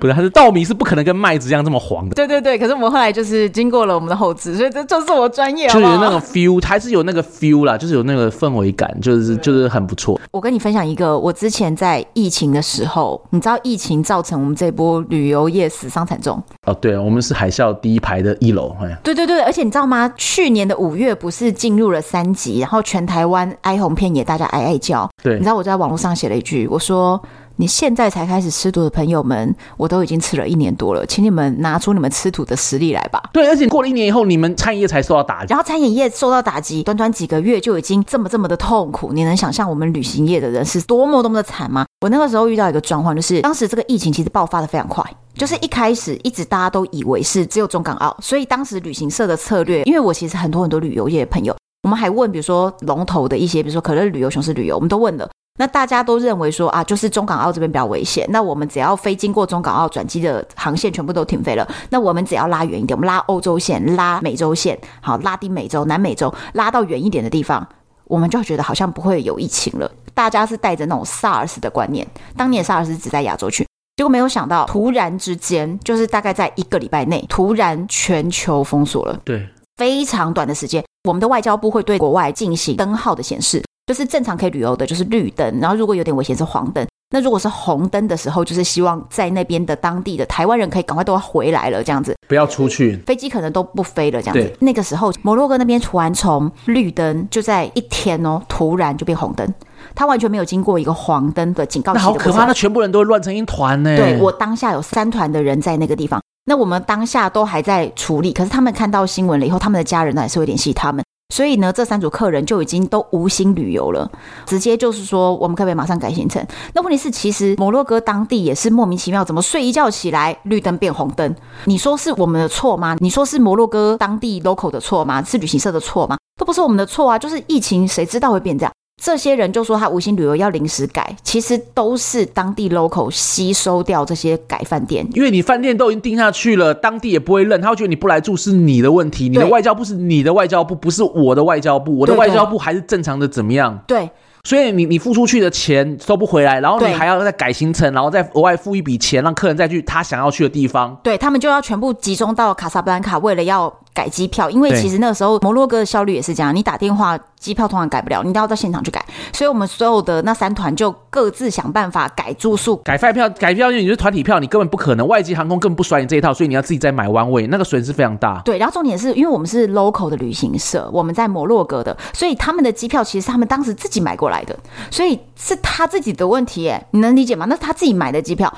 不是，它是稻米是不可能跟麦子一样这么黄的。对对对，可是我们后来就是经过了我们的后置，所以这就是我专业，就是那个 feel，还是有那个 feel 啦，就是有那个氛围感，就是就是很不错。我跟你分享一个，我之前在疫情的时候，你知道疫情造成我们这波旅游业死伤惨重。哦，对，我们是海啸第一排的一楼，哎，对对对，而且你知道吗？去年的五月不是进入了三级，然后全台湾哀鸿遍野，大家哀哀叫。对，你知道我在网络上写了一句，我说。你现在才开始吃土的朋友们，我都已经吃了一年多了，请你们拿出你们吃土的实力来吧。对，而且过了一年以后，你们餐饮业才受到打击，然后餐饮业受到打击，短短几个月就已经这么这么的痛苦，你能想象我们旅行业的人是多么多么的惨吗？我那个时候遇到一个状况，就是当时这个疫情其实爆发的非常快，就是一开始一直大家都以为是只有中港澳，所以当时旅行社的策略，因为我其实很多很多旅游业的朋友，我们还问，比如说龙头的一些，比如说可乐旅游、雄狮旅游，我们都问了。那大家都认为说啊，就是中港澳这边比较危险。那我们只要飞经过中港澳转机的航线全部都停飞了。那我们只要拉远一点，我们拉欧洲线、拉美洲线，好，拉丁美洲、南美洲，拉到远一点的地方，我们就觉得好像不会有疫情了。大家是带着那种 SARS 的观念，当年 SARS 只在亚洲区，结果没有想到，突然之间，就是大概在一个礼拜内，突然全球封锁了。对，非常短的时间，我们的外交部会对国外进行灯号的显示。就是正常可以旅游的，就是绿灯。然后如果有点危险是黄灯。那如果是红灯的时候，就是希望在那边的当地的台湾人可以赶快都要回来了，这样子不要出去，飞机可能都不飞了，这样子。那个时候摩洛哥那边突然从绿灯就在一天哦，突然就变红灯，他完全没有经过一个黄灯的警告的。那好可怕，那全部人都会乱成一团呢。对，我当下有三团的人在那个地方，那我们当下都还在处理，可是他们看到新闻了以后，他们的家人呢还是会联系他们。所以呢，这三组客人就已经都无心旅游了，直接就是说，我们可不可以马上改行程？那问题是，其实摩洛哥当地也是莫名其妙，怎么睡一觉起来绿灯变红灯？你说是我们的错吗？你说是摩洛哥当地 local 的错吗？是旅行社的错吗？都不是我们的错啊，就是疫情，谁知道会变这样？这些人就说他无心旅游要临时改，其实都是当地 local 吸收掉这些改饭店，因为你饭店都已经定下去了，当地也不会认，他会觉得你不来住是你的问题，你的外交部是你的外交部，不是我的外交部，我的外交部还是正常的怎么样？对。所以你你付出去的钱收不回来，然后你还要再改行程，然后再额外付一笔钱，让客人再去他想要去的地方。对，他们就要全部集中到卡萨布兰卡，为了要改机票，因为其实那个时候摩洛哥的效率也是这样，你打电话机票通常改不了，你都要到现场去改。所以我们所有的那三团就各自想办法改住宿、改饭票、改票，因为你是团体票，你根本不可能，外籍航空根本不甩你这一套，所以你要自己再买弯位，那个损失非常大。对，然后重点是因为我们是 local 的旅行社，我们在摩洛哥的，所以他们的机票其实是他们当时自己买过来的，所以。是他自己的问题，耶，你能理解吗？那是他自己买的机票，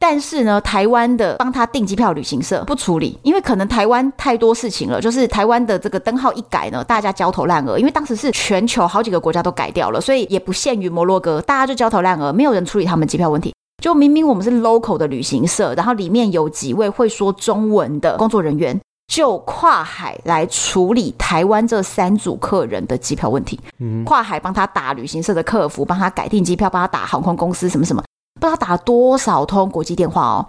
但是呢，台湾的帮他订机票旅行社不处理，因为可能台湾太多事情了，就是台湾的这个灯号一改呢，大家焦头烂额，因为当时是全球好几个国家都改掉了，所以也不限于摩洛哥，大家就焦头烂额，没有人处理他们机票问题。就明明我们是 local 的旅行社，然后里面有几位会说中文的工作人员。就跨海来处理台湾这三组客人的机票问题，嗯，跨海帮他打旅行社的客服，帮他改订机票，帮他打航空公司什么什么，不知道打了多少通国际电话哦。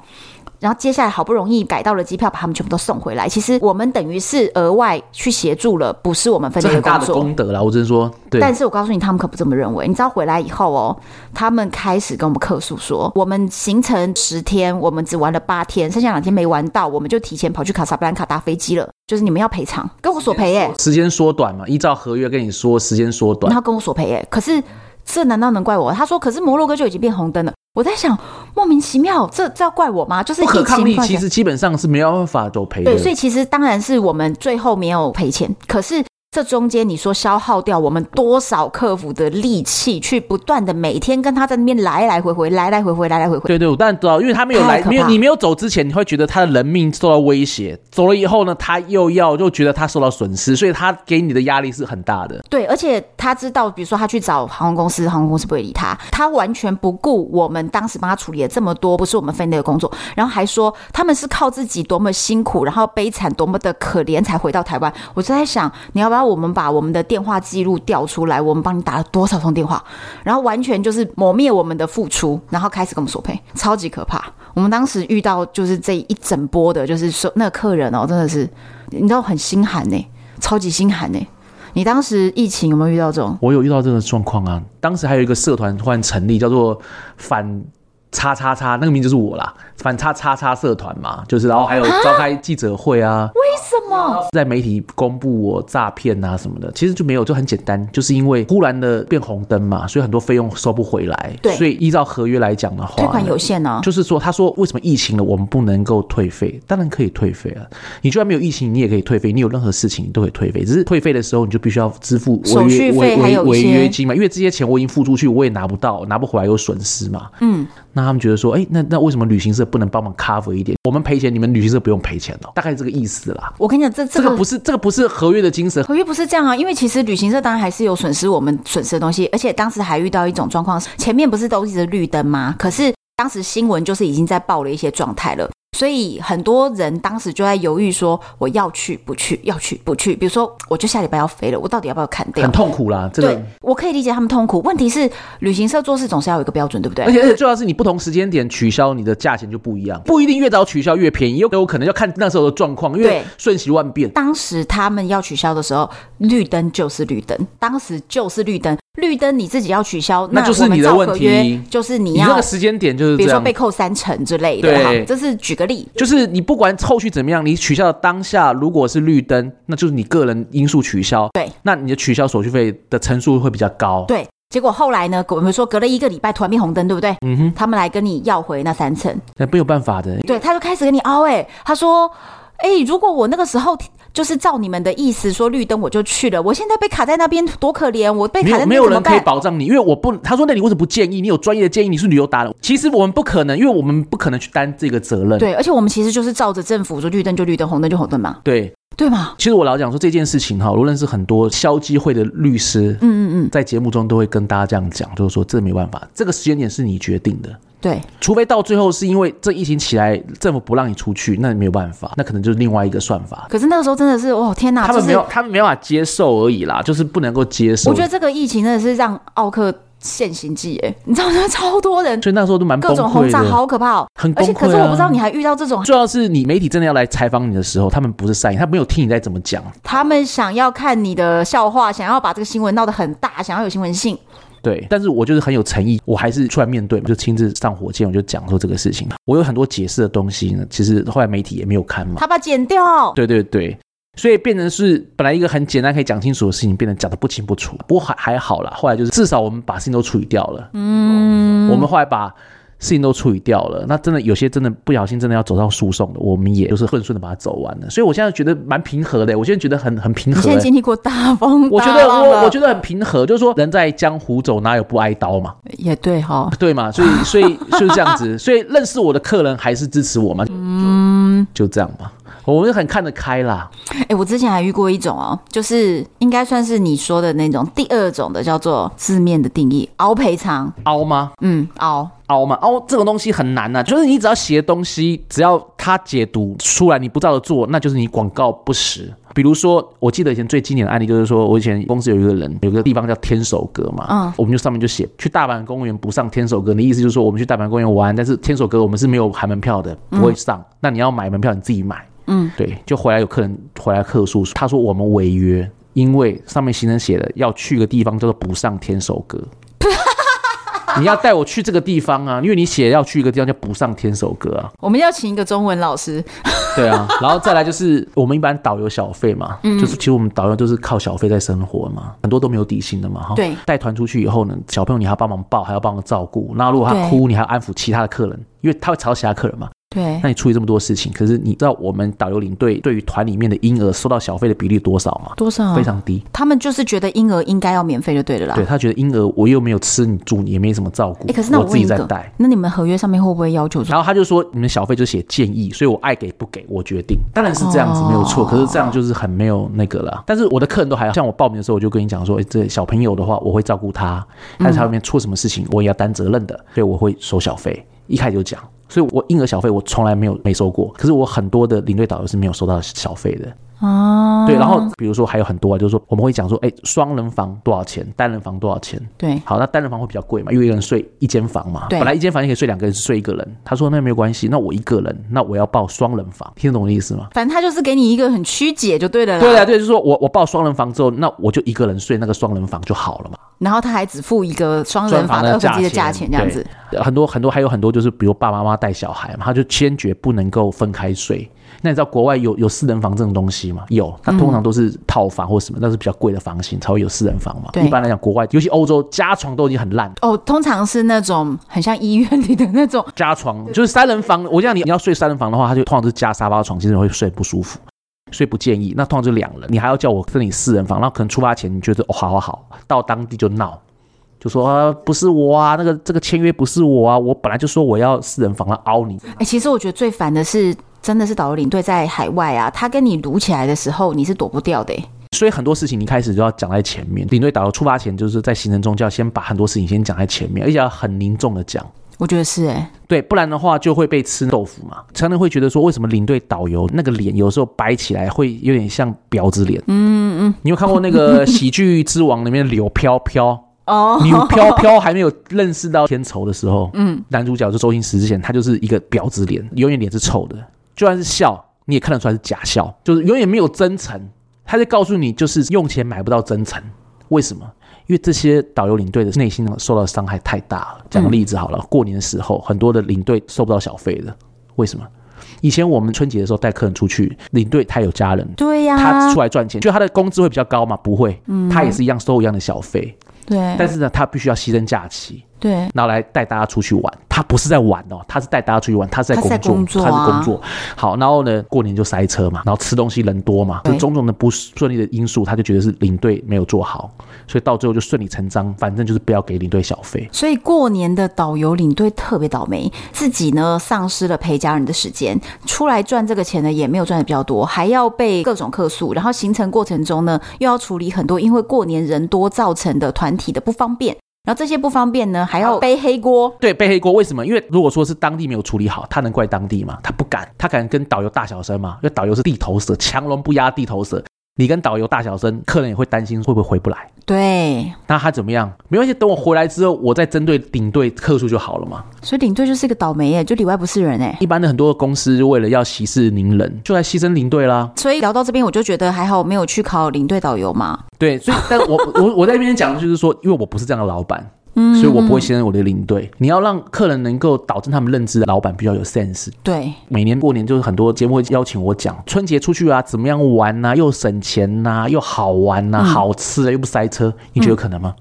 然后接下来好不容易改到了机票，把他们全部都送回来。其实我们等于是额外去协助了，不是我们分内的工作。这很大的功德啦，我只能说。对。但是我告诉你，他们可不这么认为。你知道回来以后哦，他们开始跟我们客诉说，我们行程十天，我们只玩了八天，剩下两天没玩到，我们就提前跑去卡萨布兰卡搭飞机了。就是你们要赔偿，跟我索赔耶。时间缩短嘛，依照合约跟你说时间缩短，然后跟我索赔耶。可是这难道能怪我？他说，可是摩洛哥就已经变红灯了。我在想，莫名其妙，这这要怪我吗？就是不可抗力，其实基本上是没有办法都赔的。对，所以其实当然是我们最后没有赔钱。可是这中间你说消耗掉我们多少客服的力气，去不断的每天跟他在那边来来回回，来来回回，来来回回。对对，我当然知道，因为他没有来，没有你没有走之前，你会觉得他的人命受到威胁；走了以后呢，他又要又觉得他受到损失，所以他给你的压力是很大的。对，而且他知道，比如说他去找航空公司，航空公司不会理他，他完全不顾我们当时帮他处理了这么多不是我们分内的工作，然后还说他们是靠自己多么辛苦，然后悲惨多么的可怜才回到台湾。我就在想，你要不要我们把我们的电话记录调出来，我们帮你打了多少通电话，然后完全就是抹灭我们的付出，然后开始跟我们索赔，超级可怕。我们当时遇到就是这一整波的，就是说那个客人哦，真的是你知道很心寒呢，超级心寒呢。你当时疫情有没有遇到这种？我有遇到这个状况啊。当时还有一个社团突然成立，叫做反叉叉叉，那个名字就是我啦，反差叉叉社团嘛，就是然后还有召开记者会啊。为什么在媒体公布我诈骗啊什么的，其实就没有，就很简单，就是因为忽然的变红灯嘛，所以很多费用收不回来。对，所以依照合约来讲的话，退款有限呢、啊。就是说，他说为什么疫情了，我们不能够退费？当然可以退费啊！你就算没有疫情，你也可以退费。你有任何事情，你都可以退费。只是退费的时候，你就必须要支付违约违违违约金嘛，因为这些钱我已经付出去，我也拿不到，拿不回来有损失嘛。嗯，那他们觉得说，哎、欸，那那为什么旅行社不能帮忙 cover 一点？我们赔钱，你们旅行社不用赔钱哦，大概这个意思啦。我跟你讲，这这个。不是这个不是合约的精神，合约不是这样啊，因为其实旅行社当然还是有损失我们损失的东西，而且当时还遇到一种状况，前面不是都一直绿灯吗？可是当时新闻就是已经在报了一些状态了。所以很多人当时就在犹豫，说我要去不去，要去不去。比如说，我就下礼拜要飞了，我到底要不要砍掉？很痛苦啦，这个、对，我可以理解他们痛苦。问题是，旅行社做事总是要有一个标准，对不对？而且而且，最重要是你不同时间点取消，你的价钱就不一样，不一定越早取消越便宜，有有可能要看那时候的状况，因为瞬息万变。当时他们要取消的时候，绿灯就是绿灯，当时就是绿灯。绿灯你自己要取消，那就是你的问题。就是你要你这个时间点就是，比如说被扣三成之类的。对，这是举个例。就是你不管后续怎么样，你取消的当下如果是绿灯，那就是你个人因素取消。对，那你的取消手续费的层数会比较高。对，结果后来呢，我们说隔了一个礼拜突然变红灯，对不对？嗯哼，他们来跟你要回那三层，那没有办法的。对，他就开始跟你凹，哎，他说。哎、欸，如果我那个时候就是照你们的意思说绿灯，我就去了。我现在被卡在那边，多可怜！我被卡在那边，没有人可以保障你，因为我不。他说：“那你为什么不建议？你有专业的建议，你是旅游达人。其实我们不可能，因为我们不可能去担这个责任。对，而且我们其实就是照着政府说绿灯就绿灯，红灯就红灯嘛。对，对吗？其实我老讲说这件事情哈，无论是很多消基会的律师，嗯嗯嗯，在节目中都会跟大家这样讲，就是说这没办法，这个时间点是你决定的。”对，除非到最后是因为这疫情起来，政府不让你出去，那你没有办法，那可能就是另外一个算法。可是那个时候真的是，哦天哪，他们没有，他们没办法接受而已啦，就是不能够接受。我觉得这个疫情真的是让奥克现行记，哎，你知道吗？超多人，所以那时候都蛮各种轰炸，好可怕哦，很崩溃啊。可是我不知道你还遇到这种，主要是你媒体真的要来采访你的时候，他们不是善意，他没有听你在怎么讲，他们想要看你的笑话，想要把这个新闻闹得很大，想要有新闻性。对，但是我就是很有诚意，我还是出来面对，就亲自上火箭，我就讲说这个事情。我有很多解释的东西呢，其实后来媒体也没有看嘛。他把它剪掉。对对对，所以变成是本来一个很简单可以讲清楚的事情，变得讲得不清不楚。不过还还好啦，后来就是至少我们把事情都处理掉了。嗯，我们后来把。事情都处理掉了，那真的有些真的不小心，真的要走到诉讼的，我们也就是顺顺的把它走完了。所以我现在觉得蛮平和的，我现在觉得很很平和。你现在经历过大风大浪，我觉得我我觉得很平和，就是说人在江湖走，哪有不挨刀嘛？也对哈，对嘛？所以所以就是这样子，所以认识我的客人还是支持我嘛？嗯，就这样吧。我们很看得开啦。哎、欸，我之前还遇过一种哦，就是应该算是你说的那种第二种的，叫做字面的定义，熬赔偿。熬吗？嗯，凹凹嘛？凹这种东西很难呐、啊，就是你只要写东西，只要他解读出来，你不照着做，那就是你广告不实。比如说，我记得以前最经典的案例就是说，我以前公司有一个人，有个地方叫天守阁嘛，嗯，我们就上面就写去大阪公园不上天守阁，你意思就是说我们去大阪公园玩，但是天守阁我们是没有含门票的，不会上。嗯、那你要买门票，你自己买。嗯，对，就回来有客人回来客诉，他说我们违约，因为上面行程写的要去个地方叫做不上天守阁，你要带我去这个地方啊，因为你写要去一个地方叫不上天守阁啊。我们要请一个中文老师，对啊，然后再来就是我们一般导游小费嘛，嗯，就是其实我们导游都是靠小费在生活嘛，很多都没有底薪的嘛，哈，对，带团出去以后呢，小朋友你还要帮忙抱，还要帮忙照顾，那如果他哭，你还要安抚其他的客人，因为他会吵其他客人嘛。对，那你处理这么多事情，可是你知道我们导游领队对于团里面的婴儿收到小费的比例多少吗？多少？非常低。他们就是觉得婴儿应该要免费就对了啦。对，他觉得婴儿我又没有吃你住，你也没什么照顾。哎、欸，可是那我，我自己在带。那你们合约上面会不会要求？然后他就说，你们小费就写建议，所以我爱给不给我决定。当然是这样子没有错，哦、可是这样就是很没有那个了。但是我的客人都还好，像我报名的时候，我就跟你讲说，哎、欸，这小朋友的话，我会照顾他，但是他里面出什么事情，我也要担责任的，所以我会收小费。一开始就讲，所以我婴儿小费我从来没有没收过，可是我很多的领队导游是没有收到小费的。哦，对，然后比如说还有很多啊，就是说我们会讲说，哎，双人房多少钱，单人房多少钱？对，好，那单人房会比较贵嘛，因为一个人睡一间房嘛。对，本来一间房也可以睡两个人，睡一个人。他说那没有关系，那我一个人，那我要报双人房，听得懂我的意思吗？反正他就是给你一个很曲解就对了啦。对啊，对，就是说我我报双人房之后，那我就一个人睡那个双人房就好了嘛。然后他还只付一个双人房的二分之一的价钱，这样子。很多很多还有很多就是比如爸爸妈妈带小孩嘛，他就坚决不能够分开睡。那你知道国外有有四人房这种东西吗？有，那通常都是套房或什么，那是比较贵的房型才会有四人房嘛。对，一般来讲，国外尤其欧洲加床都已经很烂哦，通常是那种很像医院里的那种加床，就是三人房。我讲你你要睡三人房的话，他就通常是加沙发床，其实会睡不舒服，所以不建议。那通常就两人，你还要叫我跟你四人房，那可能出发前你觉得哦好好好，到当地就闹，就说啊不是我啊，那个这个签约不是我啊，我本来就说我要四人房，那凹你。哎、欸，其实我觉得最烦的是。真的是导游领队在海外啊，他跟你撸起来的时候，你是躲不掉的。所以很多事情你一开始就要讲在前面。领队导游出发前，就是在行程中就要先把很多事情先讲在前面，而且要很凝重的讲。我觉得是哎，对，不然的话就会被吃豆腐嘛。常常会觉得说，为什么领队导游那个脸有时候摆起来会有点像婊子脸？嗯嗯，你有看过那个《喜剧之王》里面柳飘飘？哦，女飘飘还没有认识到天仇的时候，嗯，男主角就周星驰之前，他就是一个婊子脸，永远脸是臭的。就算是笑，你也看得出来是假笑，就是永远没有真诚。他在告诉你，就是用钱买不到真诚。为什么？因为这些导游领队的内心受到伤害太大了。讲个例子好了，过年的时候，很多的领队收不到小费的。为什么？以前我们春节的时候带客人出去，领队他有家人，对呀，他出来赚钱，就他的工资会比较高嘛？不会，他也是一样收一样的小费。对，但是呢，他必须要牺牲假期。对，然后来带大家出去玩，他不是在玩哦，他是带大家出去玩，他是在工作，他，工作啊、他是工作。好，然后呢，过年就塞车嘛，然后吃东西人多嘛，就种种的不顺利的因素，他就觉得是领队没有做好，所以到最后就顺理成章，反正就是不要给领队小费。所以过年的导游领队特别倒霉，自己呢丧失了陪家人的时间，出来赚这个钱呢也没有赚的比较多，还要被各种客诉，然后行程过程中呢又要处理很多因为过年人多造成的团体的不方便。然后这些不方便呢，还要背黑锅。对，背黑锅。为什么？因为如果说是当地没有处理好，他能怪当地吗？他不敢，他敢跟导游大小声吗？因为导游是地头蛇，强龙不压地头蛇。你跟导游大小声，客人也会担心会不会回不来。对，那他怎么样？没关系，等我回来之后，我再针对领队客诉就好了嘛。所以领队就是一个倒霉耶，就里外不是人哎。一般的很多公司为了要息事宁人，就来牺牲领队啦。所以聊到这边，我就觉得还好，没有去考领队导游嘛。对，所以但我我我在这边讲的就是说，因为我不是这样的老板。嗯，所以我不会牺牲我的领队。你要让客人能够导正他们认知的老板比较有 sense。对，每年过年就是很多节目会邀请我讲春节出去啊，怎么样玩啊，又省钱呐，又好玩呐，好吃啊，又不塞车，你觉得可能吗？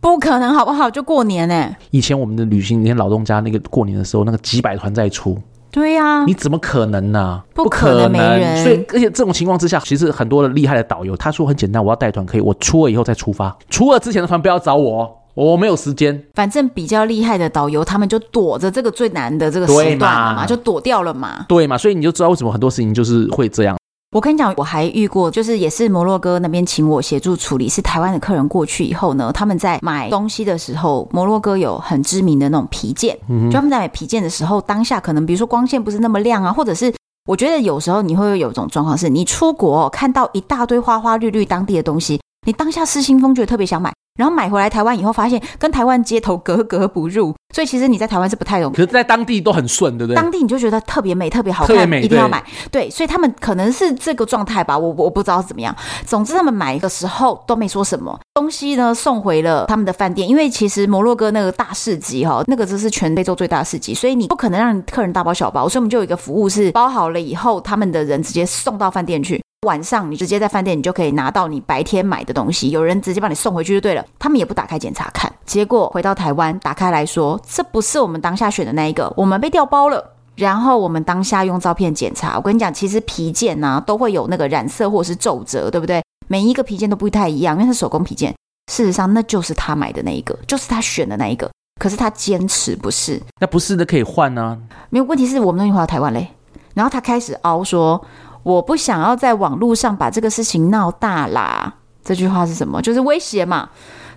不可能，好不好？就过年呢。以前我们的旅行，连老东家那个过年的时候，那个几百团在出。对呀，你怎么可能呢？不可能没人。所以，而且这种情况之下，其实很多的厉害的导游，他说很简单，我要带团可以，我初二以后再出发，初二之前的团不要找我。我没有时间，反正比较厉害的导游，他们就躲着这个最难的这个时段了嘛，就躲掉了嘛。对嘛，所以你就知道为什么很多事情就是会这样。我跟你讲，我还遇过，就是也是摩洛哥那边请我协助处理，是台湾的客人过去以后呢，他们在买东西的时候，摩洛哥有很知名的那种皮件，嗯，就他们在买皮件的时候，当下可能比如说光线不是那么亮啊，或者是我觉得有时候你会有一种状况是，你出国看到一大堆花花绿绿当地的东西，你当下失心疯，觉得特别想买。然后买回来台湾以后，发现跟台湾街头格格不入，所以其实你在台湾是不太容易。可是，在当地都很顺，对不对？当地你就觉得特别美、特别好看，一定要买。对，所以他们可能是这个状态吧，我我不知道怎么样。总之，他们买的时候都没说什么。东西呢，送回了他们的饭店，因为其实摩洛哥那个大市集哈，那个就是全非洲最大的市集，所以你不可能让客人大包小包，所以我们就有一个服务是包好了以后，他们的人直接送到饭店去。晚上你直接在饭店，你就可以拿到你白天买的东西，有人直接把你送回去就对了。他们也不打开检查看，结果回到台湾打开来说，这不是我们当下选的那一个，我们被调包了。然后我们当下用照片检查，我跟你讲，其实皮件呢、啊、都会有那个染色或者是皱褶，对不对？每一个皮件都不太一样，因为是手工皮件。事实上，那就是他买的那一个，就是他选的那一个。可是他坚持不是，那不是的可以换呢、啊？没有问题，是我们东西回到台湾嘞。然后他开始凹说：“我不想要在网络上把这个事情闹大啦。”这句话是什么？就是威胁嘛。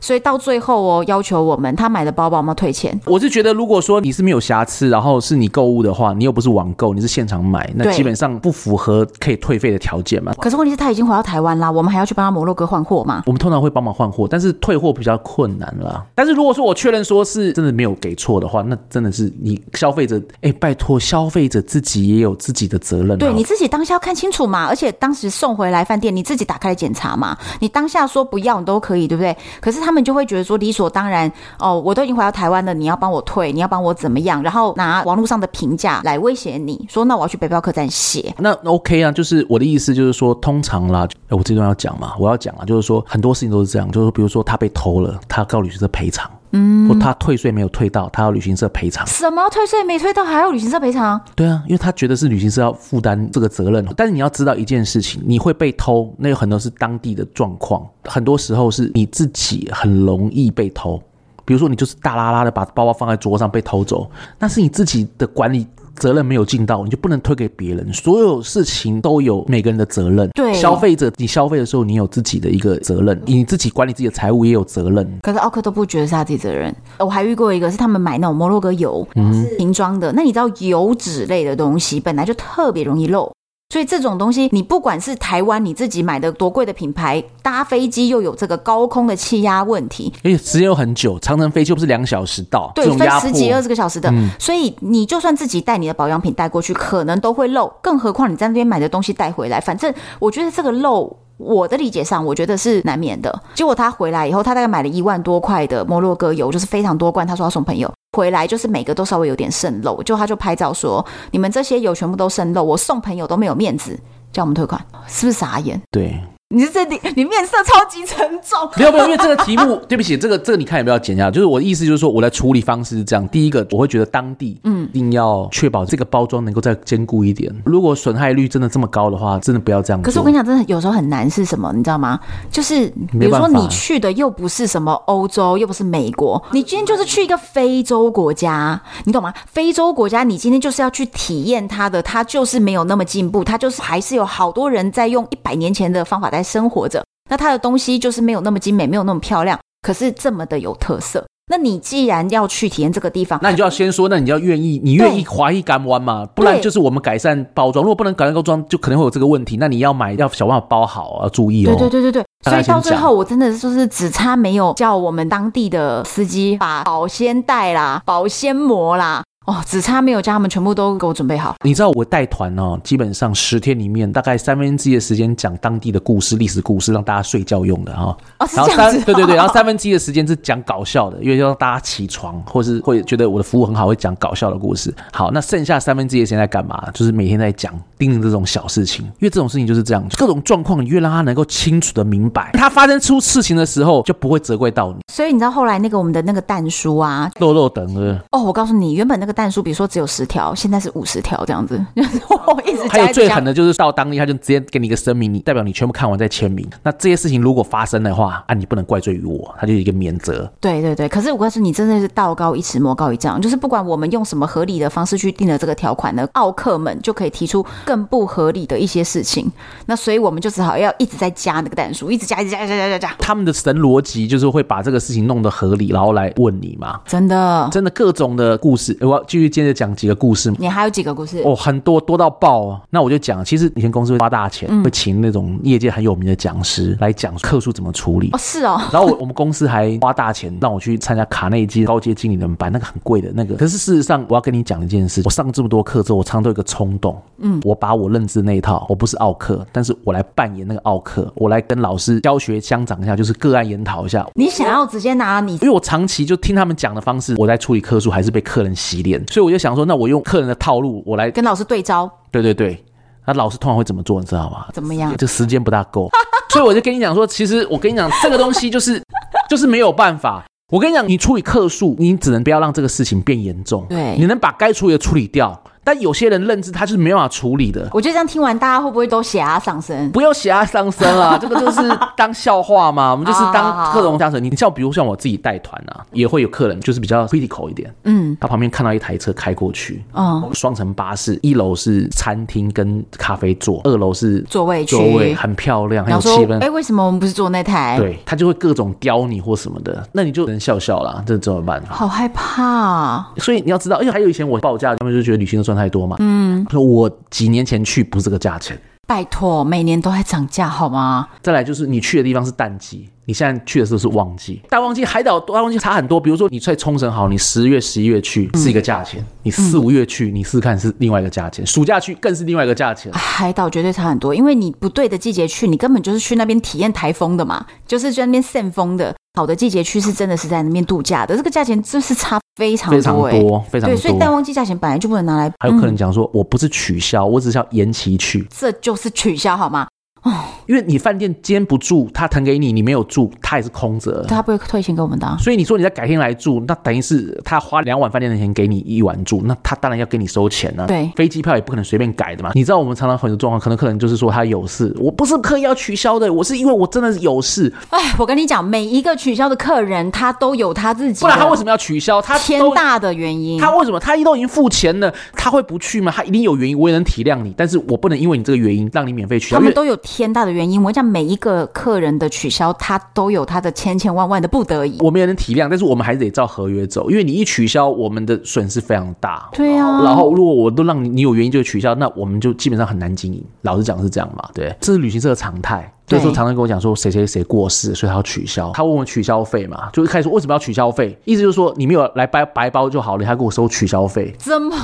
所以到最后哦，要求我们他买的包包我们要退钱。我是觉得，如果说你是没有瑕疵，然后是你购物的话，你又不是网购，你是现场买，那基本上不符合可以退费的条件嘛。可是问题是，他已经回到台湾啦，我们还要去帮他摩洛哥换货嘛？我们通常会帮忙换货，但是退货比较困难啦。但是如果说我确认说是真的没有给错的话，那真的是你消费者，哎，拜托，消费者自己也有自己的责任。对，你自己当下要看清楚嘛，而且当时送回来饭店，你自己打开来检查嘛，你当下说不要你都可以，对不对？可是他他们就会觉得说理所当然哦，我都已经回到台湾了，你要帮我退，你要帮我怎么样？然后拿网络上的评价来威胁你说，那我要去北漂客栈写。那 OK 啊，就是我的意思就是说，通常啦，我这段要讲嘛，我要讲啊，就是说很多事情都是这样，就是比如说他被偷了，他告旅行社赔偿。嗯，或他退税没有退到，他要旅行社赔偿。什么退税没退到还要旅行社赔偿？对啊，因为他觉得是旅行社要负担这个责任。但是你要知道一件事情，你会被偷，那有很多是当地的状况，很多时候是你自己很容易被偷。比如说你就是大拉拉的把包包放在桌上被偷走，那是你自己的管理。责任没有尽到，你就不能推给别人。所有事情都有每个人的责任。对，消费者，你消费的时候，你有自己的一个责任，你自己管理自己的财务也有责任。可是奥克都不觉得是他自己责任。我还遇过一个，是他们买那种摩洛哥油，嗯瓶装的。那你知道油脂类的东西本来就特别容易漏。所以这种东西，你不管是台湾你自己买的多贵的品牌，搭飞机又有这个高空的气压问题，而且时间又很久，长程飞机又不是两小时到，对，分十几二十个小时的，嗯，所以你就算自己带你的保养品带过去，可能都会漏，更何况你在那边买的东西带回来，反正我觉得这个漏。我的理解上，我觉得是难免的。结果他回来以后，他大概买了一万多块的摩洛哥油，就是非常多罐。他说要送朋友，回来就是每个都稍微有点渗漏。就他就拍照说，你们这些油全部都渗漏，我送朋友都没有面子，叫我们退款，是不是傻眼？对。你是这里，你面色超级沉重。没有没有，因为这个题目，对不起，这个这个你看有没有剪掉？就是我的意思就是说，我的处理方式是这样：第一个，我会觉得当地嗯，一定要确保这个包装能够再坚固一点。如果损害率真的这么高的话，真的不要这样。可是我跟你讲，真的有时候很难是什么？你知道吗？就是比如说你去的又不是什么欧洲，又不是美国，你今天就是去一个非洲国家，你懂吗？非洲国家，你今天就是要去体验它的，它就是没有那么进步，它就是还是有好多人在用一百年前的方法在生活着。那它的东西就是没有那么精美，没有那么漂亮，可是这么的有特色。那你既然要去体验这个地方，那你就要先说，那你就要愿意，你愿意滑一杆弯嘛？不然就是我们改善包装。如果不能改善包装，就可能会有这个问题。那你要买，要想办法包好，要注意哦。对对对对对。所以到最后，我真的就是只差没有叫我们当地的司机把保鲜袋啦、保鲜膜啦。哦，只差没有叫他们全部都给我准备好。你知道我带团哦，基本上十天里面大概三分之一的时间讲当地的故事、历史故事，让大家睡觉用的哈。哦。然后三对对对，然后三分之一的时间是讲搞笑的，因为要让大家起床，或是会觉得我的服务很好，会讲搞笑的故事。好，那剩下三分之一的时间在干嘛？就是每天在讲叮咛这种小事情，因为这种事情就是这样，各种状况你越让他能够清楚的明白，他发生出事情的时候就不会责怪到你。所以你知道后来那个我们的那个蛋叔啊，肉肉等的哦，我告诉你，原本那个蛋叔，比如说只有。十条，现在是五十条这样子。我一直还有最狠的就是到当地，他就直接给你一个声明，你代表你全部看完再签名。那这些事情如果发生的话，啊，你不能怪罪于我，他就一个免责。对对对，可是我告诉你，真的是道高一尺，魔高一丈。就是不管我们用什么合理的方式去定了这个条款呢，奥客们就可以提出更不合理的一些事情。那所以我们就只好要一直在加那个蛋数，一直加，一直加，加，加，加，加。他们的神逻辑就是会把这个事情弄得合理，然后来问你嘛。真的，真的各种的故事，我要继续接着讲几个故事。你还。有几个故事哦，很多多到爆啊！那我就讲，其实以前公司会花大钱，嗯、会请那种业界很有名的讲师来讲客数怎么处理。哦，是哦。然后我我们公司还花大钱让我去参加卡内基高阶经理人班，那个很贵的那个。可是事实上，我要跟你讲一件事，我上这么多课之后，我常常都有一个冲动，嗯，我把我认知那一套，我不是奥克，但是我来扮演那个奥克，我来跟老师教学相长一下，就是个案研讨一下。你想要直接拿你，因为我长期就听他们讲的方式，我在处理客诉还是被客人洗脸，所以我就想说，那我用客人的套路，我来跟。老师对招，对对对，那老师通常会怎么做，你知道吗？怎么样？这时间不大够，所以我就跟你讲说，其实我跟你讲，这个东西就是 就是没有办法。我跟你讲，你处理客诉，你只能不要让这个事情变严重。对，你能把该处理的处理掉，但有些人认知他就是没办法处理的。我觉得这样听完，大家会不会都血压上升？不要血压上升啊，这个就是当笑话嘛。我们就是当各种相声。你像比如像我自己带团啊，也会有客人就是比较 critical 一点，嗯，他旁边看到一台车开过去，嗯，双层巴士，一楼是餐厅跟咖啡座，二楼是座位区，座位很漂亮，很有气氛。哎，为什么我们不是坐那台？对，他就会各种刁你或什么的，那你就能笑笑啦。这怎么办？好害怕啊！所以你要知道，因为还有以前我报价，他们就觉得旅行社赚太多嘛。嗯，说我几年前去不是这个价钱。拜托，每年都在涨价好吗？再来就是你去的地方是淡季，你现在去的时候是旺季，淡旺季海岛淡旺季差很多。比如说你在冲绳好，你十月、十一月去是一个价钱，嗯、你四五月去，你试试看是另外一个价钱，暑假去更是另外一个价钱。海岛绝对差很多，因为你不对的季节去，你根本就是去那边体验台风的嘛，就是在那边扇风的。好的季节去是真的是在那边度假的，这个价钱就是差非常多，欸，非常多，非常多。对，所以淡旺季价钱本来就不能拿来。还有客人讲说，我不是取消，我只是要延期去，这就是取消好吗？哦，因为你饭店兼不住，他腾给你，你没有住，他也是空着。他不会退钱给我们的。所以你说你在改天来住，那等于是他花两晚饭店的钱给你一晚住，那他当然要给你收钱了、啊。对，飞机票也不可能随便改的嘛。你知道我们常常很多状况，可能客人就是说他有事，我不是刻意要取消的，我是因为我真的是有事。哎，我跟你讲，每一个取消的客人，他都有他自己，不然他为什么要取消？他天大的原因。他为什么？他都已经付钱了，他会不去吗？他一定有原因，我也能体谅你，但是我不能因为你这个原因让你免费取消。他们都有天大的原因，我。讲每一个客人的取消，他都有他的千千万万的不得已。我们也能体谅，但是我们还是得照合约走，因为你一取消，我们的损失非常大。对、啊。然后如果我都让你，你有原因就取消，那我们就基本上很难经营。老实讲是这样嘛？对，这是旅行社的常态。所以说常常跟我讲说谁谁谁过世，所以他要取消。他问我取消费嘛，就一开始说为什么要取消费？意思就是说你没有来白白包就好了，他给我收取消费。怎么？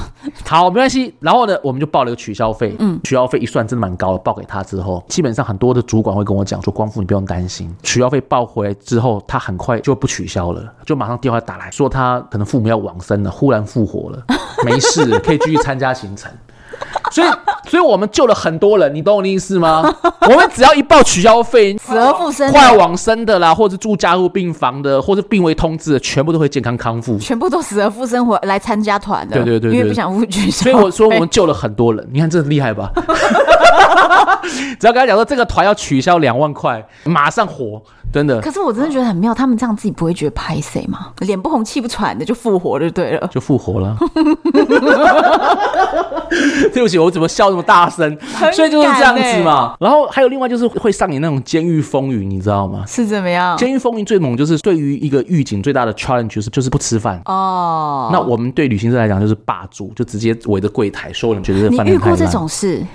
好，没关系。然后呢，我们就报了一个取消费。嗯，取消费一算真的蛮高的。报给他之后，基本上很多的主管会跟我讲说，光复你不用担心，取消费报回来之后，他很快就不取消了，就马上电话打来说他可能父母要往生了，忽然复活了，没事，可以继续参加行程。所以，所以我们救了很多人，你懂我的意思吗？我们只要一报取消费，死而复生、快往生的啦，或者住加护病房的，或者病危通知的，全部都会健康康复，全部都死而复生回来参加团的。对对对，对，因为不想付取消。所以我说我们救了很多人，你看这厉害吧？只要跟他讲说这个团要取消两万块，马上火。真的，可是我真的觉得很妙，他们这样自己不会觉得拍谁吗？脸不红气不喘的就复活就对了，就复活了。对不起，我怎么笑那么大声？欸、所以就是这样子嘛。然后还有另外就是会上演那种监狱风云，你知道吗？是怎么样？监狱风云最猛就是对于一个狱警最大的 challenge 就是就是不吃饭哦。那我们对旅行社来讲就是霸主，就直接围着柜台，所有人觉得这饭店太烂。你遇过这种事？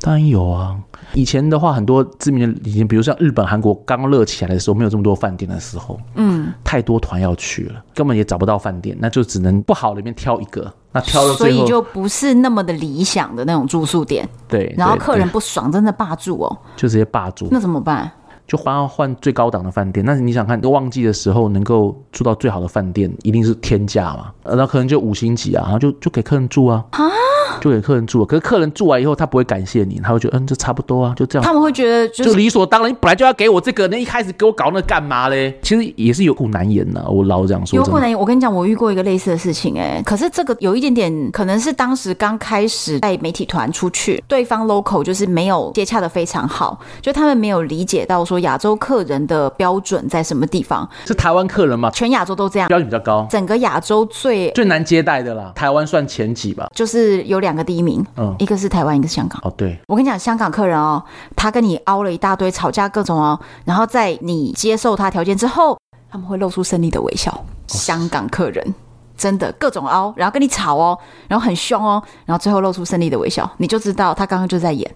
当然有啊。以前的话，很多知名的已经，比如像日本、韩国刚热起来的时候，没有这么多饭店的时候，嗯，太多团要去了，根本也找不到饭店，那就只能不好里面挑一个，那挑了所以就不是那么的理想的那种住宿点，对，然后客人不爽，真的霸住哦，就直接霸住，那怎么办？就换换最高档的饭店，那你想看，旺季的时候能够住到最好的饭店，一定是天价嘛，那可能就五星级啊，然后就就给客人住啊。啊就给客人住，可是客人住完以后，他不会感谢你，他会觉得，嗯，这差不多啊，就这样。他们会觉得就，就理所当然，你本来就要给我这个，那一开始给我搞那干嘛嘞？其实也是有苦难言呐，我老这样说。有苦难言，我跟你讲，我遇过一个类似的事情，哎，可是这个有一点点，可能是当时刚开始带媒体团出去，对方 local 就是没有接洽的非常好，就他们没有理解到说亚洲客人的标准在什么地方。是台湾客人吗？全亚洲都这样，标准比较高。整个亚洲最最难接待的啦，台湾算前几吧，就是有两个第一名。嗯，一个是台湾，一个是香港。哦，对，我跟你讲，香港客人哦，他跟你凹了一大堆，吵架各种哦，然后在你接受他条件之后，他们会露出胜利的微笑。哦，香港客人。真的各种凹，然后跟你吵哦，然后很凶哦，然后最后露出胜利的微笑，你就知道他刚刚就在演，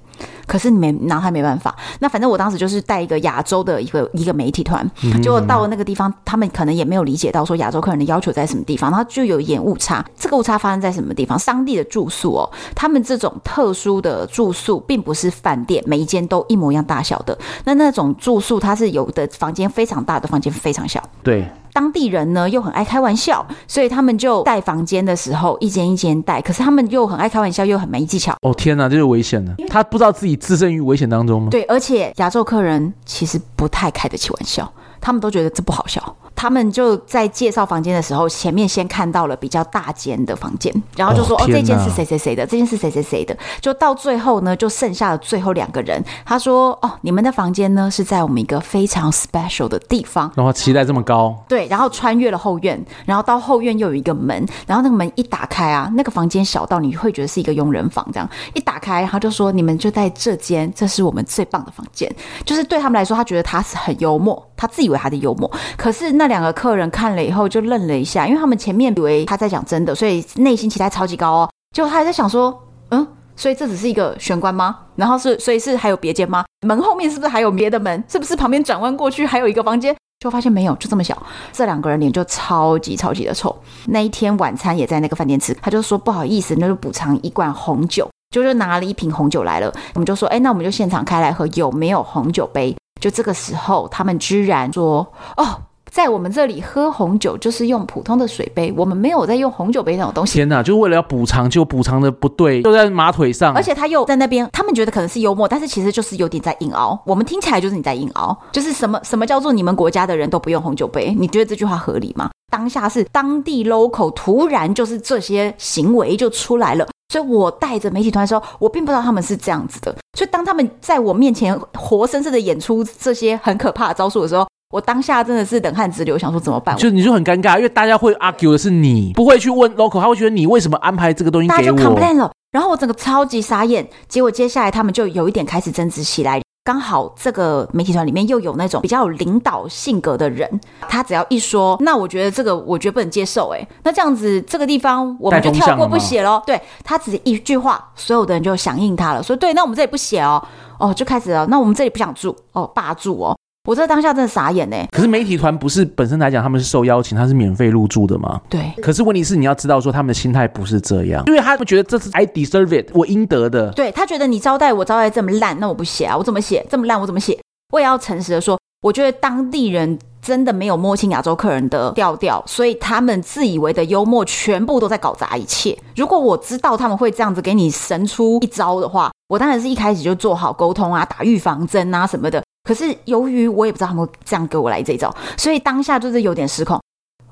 可是你没拿他没办法。那反正我当时就是带一个亚洲的一个一个媒体团，就到了那个地方，他们可能也没有理解到说亚洲客人的要求在什么地方，然后就有一点误差。这个误差发生在什么地方？当地的住宿哦，他们这种特殊的住宿并不是饭店，每一间都一模一样大小的。那那种住宿，它是有的房间非常大的，房间非常小。对。当地人呢又很爱开玩笑，所以他们就带房间的时候一间一间带。可是他们又很爱开玩笑，又很没技巧。哦天哪，这就危险了！他不知道自己置身于危险当中吗？对，而且亚洲客人其实不太开得起玩笑，他们都觉得这不好笑。他们就在介绍房间的时候，前面先看到了比较大间的房间，然后就说：“哦，哦，这间是谁谁谁的，这间是谁谁谁的。”就到最后呢，就剩下了最后两个人。他说：“哦，你们的房间呢是在我们一个非常 special 的地方。”然后期待这么高。对，然后穿越了后院，然后到后院又有一个门，然后那个门一打开啊，那个房间小到你会觉得是一个佣人房这样。一打开，他就说：“你们就在这间，这是我们最棒的房间。”就是对他们来说，他觉得他是很幽默，他自以为他的幽默，可是那。两个客人看了以后就愣了一下，因为他们前面以为他在讲真的，所以内心期待超级高哦。结果他还在想说，嗯，所以这只是一个玄关吗？然后是，所以是还有别间吗？门后面是不是还有别的门？是不是旁边转弯过去还有一个房间？就发现没有，就这么小。这两个人脸就超级超级的臭。那一天晚餐也在那个饭店吃，他就说不好意思，那就补偿一罐红酒，就就拿了一瓶红酒来了。我们就说，哎，那我们就现场开来喝，有没有红酒杯？就这个时候，他们居然说，哦。在我们这里喝红酒就是用普通的水杯，我们没有在用红酒杯那种东西。天哪，就是为了要补偿，就补偿的不对，就在马腿上。而且他又在那边，他们觉得可能是幽默，但是其实就是有点在硬凹。我们听起来就是你在硬凹，就是什么什么叫做你们国家的人都不用红酒杯？你觉得这句话合理吗？当下是当地 local 突然就是这些行为就出来了，所以我带着媒体团的时候，我并不知道他们是这样子的。所以当他们在我面前活生生的演出这些很可怕的招数的时候。我当下真的是冷汗直流，想说怎么办？就你就很尴尬，因为大家会 argue 的是你，不会去问 local，他会觉得你为什么安排这个东西给我？大家就 complain 了，然后我整个超级傻眼。结果接下来他们就有一点开始争执起来。刚好这个媒体团里面又有那种比较有领导性格的人，他只要一说，那我觉得这个我觉得不能接受。哎，那这样子这个地方我们就跳过不写喽。对，他只一句话，所有的人就响应他了，说对，那我们这里不写哦，哦就开始了，那我们这里不想住哦，霸住哦。我这当下真的傻眼呢。可是媒体团不是本身来讲他们是受邀请，他是免费入住的吗？对。可是问题是你要知道说他们的心态不是这样，因为他们觉得这是 I deserve it，我应得的。对，他觉得你招待我招待这么烂，那我不写啊，我怎么写这么烂？我怎么写？我也要诚实的说，我觉得当地人真的没有摸清亚洲客人的调调，所以他们自以为的幽默全部都在搞砸一切。如果我知道他们会这样子给你神出一招的话，我当然是一开始就做好沟通啊，打预防针啊什么的。可是由于我也不知道他们会这样给我来这一招，所以当下就是有点失控。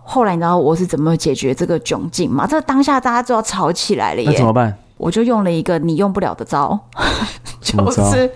后来你知道我是怎么解决这个窘境吗？这个当下大家就要吵起来了耶！那怎么办？我就用了一个你用不了的招，就是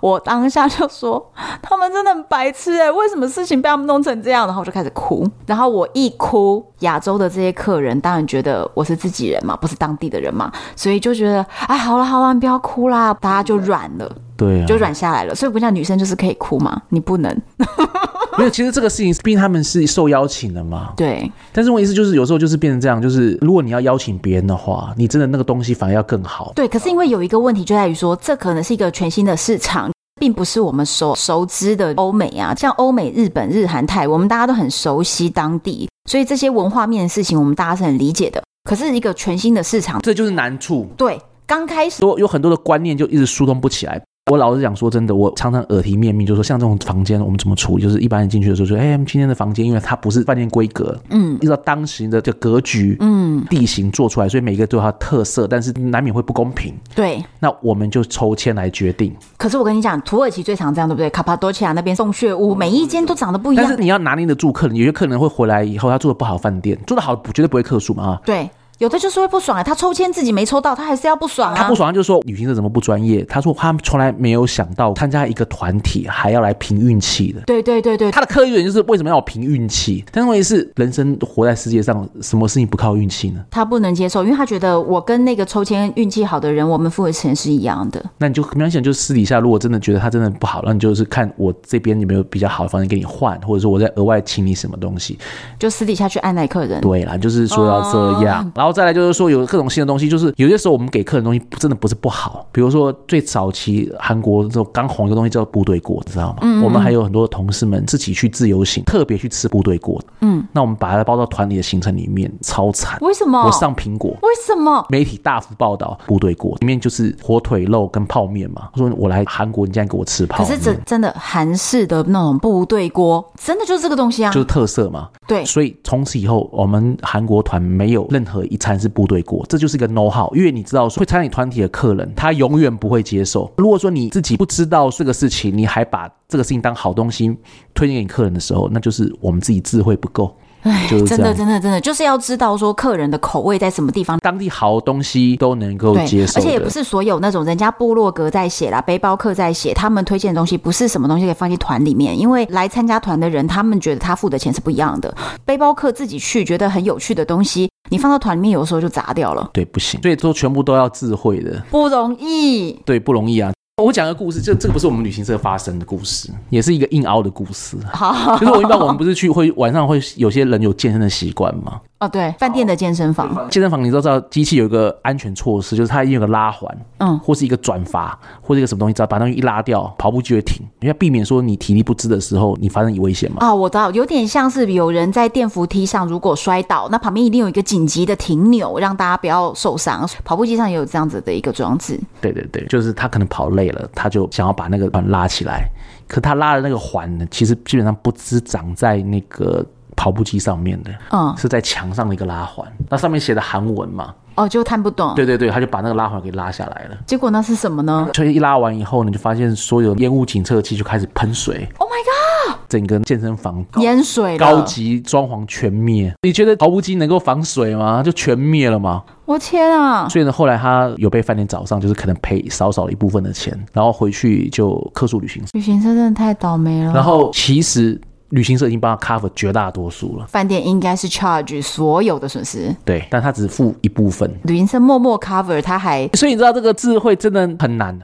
我当下就说他们真的很白痴哎，为什么事情被他们弄成这样？然后我就开始哭，然后我一哭，亚洲的这些客人当然觉得我是自己人嘛，不是当地的人嘛，所以就觉得哎，好了好了，你不要哭啦，大家就软了，对啊，就软下来了。所以不像女生就是可以哭嘛，你不能。没有，其实这个事情，毕竟他们是受邀请的嘛。对。但是我意思就是，有时候就是变成这样，就是如果你要邀请别人的话，你真的那个东西反而要更好。对。可是因为有一个问题就在于说，这可能是一个全新的市场，并不是我们所熟知的欧美啊，像欧美、日本、日韩泰，我们大家都很熟悉当地，所以这些文化面的事情，我们大家是很理解的。可是一个全新的市场，这就是难处。对，刚开始有有很多的观念就一直疏通不起来。我老实讲，说真的，我常常耳提面命，就是说像这种房间，我们怎么处理？就是一般人进去的时候说，哎，今天的房间，因为它不是饭店规格，嗯，依照当时的这格局，嗯，地形做出来，所以每个都有它的特色，但是难免会不公平。对，那我们就抽签来决定。可是我跟你讲，土耳其最常这样，对不对？卡帕多奇亚那边洞穴屋，每一间都长得不一样。但是你要拿捏得住客人，有些客人会回来以后，他住的不好饭店，住的好绝对不会客诉嘛。对。有的就是会不爽啊，他抽签自己没抽到，他还是要不爽啊。他不爽，他就说旅行社怎么不专业？他说他从来没有想到参加一个团体还要来凭运气的。对对对对，他的刻意原因就是为什么要凭运气？但是问题是，人生活在世界上，什么事情不靠运气呢？他不能接受，因为他觉得我跟那个抽签运气好的人，我们付的钱是一样的。那你就很明显，就私底下如果真的觉得他真的不好，那你就是看我这边有没有比较好的房间给你换，或者说我在额外请你什么东西，就私底下去按耐客人。对啦，就是说要这样，哦、然后再来就是说有。各种新的东西，就是有些时候我们给客人东西真的不是不好。比如说最早期韩国这种刚红一个东西叫部队锅，你知道吗？嗯，嗯，我们还有很多同事们自己去自由行，特别去吃部队锅。嗯，那我们把它包到团里的行程里面，超惨。为什么？我上苹果。为什么？媒体大幅报道部队锅里面就是火腿肉跟泡面嘛。说我来韩国，你竟然给我吃泡面。可是真真的韩式的那种部队锅，真的就是这个东西啊，就是特色嘛。对，所以从此以后，我们韩国团没有任何一一餐是部队锅，这就是一个 know how。因为你知道说会参与团体的客人，他永远不会接受。如果说你自己不知道这个事情，你还把这个事情当好东西推荐给客人的时候，那就是我们自己智慧不够。哎，真的，真的，真的，就是要知道说客人的口味在什么地方，当地好东西都能够接受。而且也不是所有那种人家部落格在写啦，背包客在写，他们推荐的东西不是什么东西可以放进团里面，因为来参加团的人，他们觉得他付的钱是不一样的。背包客自己去觉得很有趣的东西，你放到团里面，有的时候就砸掉了。对，不行，所以说全部都要智慧的，不容易。对，不容易啊。我讲个故事，这这个不是我们旅行社发生的故事，也是一个硬凹的故事。好，就是我一般我们不是去会晚上会有些人有健身的习惯吗？哦，对，饭店的健身房，健身房你都知道，机器有一个安全措施，就是它一定有个拉环，嗯，或是一个转阀，或者一个什么东西，只要把东西一拉掉，跑步就会停，因为避免说你体力不支的时候，你发生危险嘛。哦，我知道，有点像是有人在电扶梯上如果摔倒，那旁边一定有一个紧急的停钮，让大家不要受伤。跑步机上也有这样子的一个装置。对对对，就是他可能跑累了，他就想要把那个环拉起来，可他拉的那个环呢，其实基本上不只长在那个。跑步机上面的，嗯，是在墙上的一个拉环，那上面写的韩文嘛，哦，就看不懂。对对对，他就把那个拉环给拉下来了。结果那是什么呢？所以一拉完以后呢，就发现所有烟雾警测器就开始喷水。Oh my god！整个健身房淹水了，高级装潢全灭。你觉得跑步机能够防水吗？就全灭了吗？我天啊！所以呢，后来他有被饭店找上，就是可能赔少少一部分的钱，然后回去就客诉旅行社。旅行社真的太倒霉了。然后其实。旅行社已经帮他 cover 绝大多数了，饭店应该是 charge 所有的损失，对，但他只付一部分。旅行社默默 cover，他还，所以你知道这个智慧真的很难，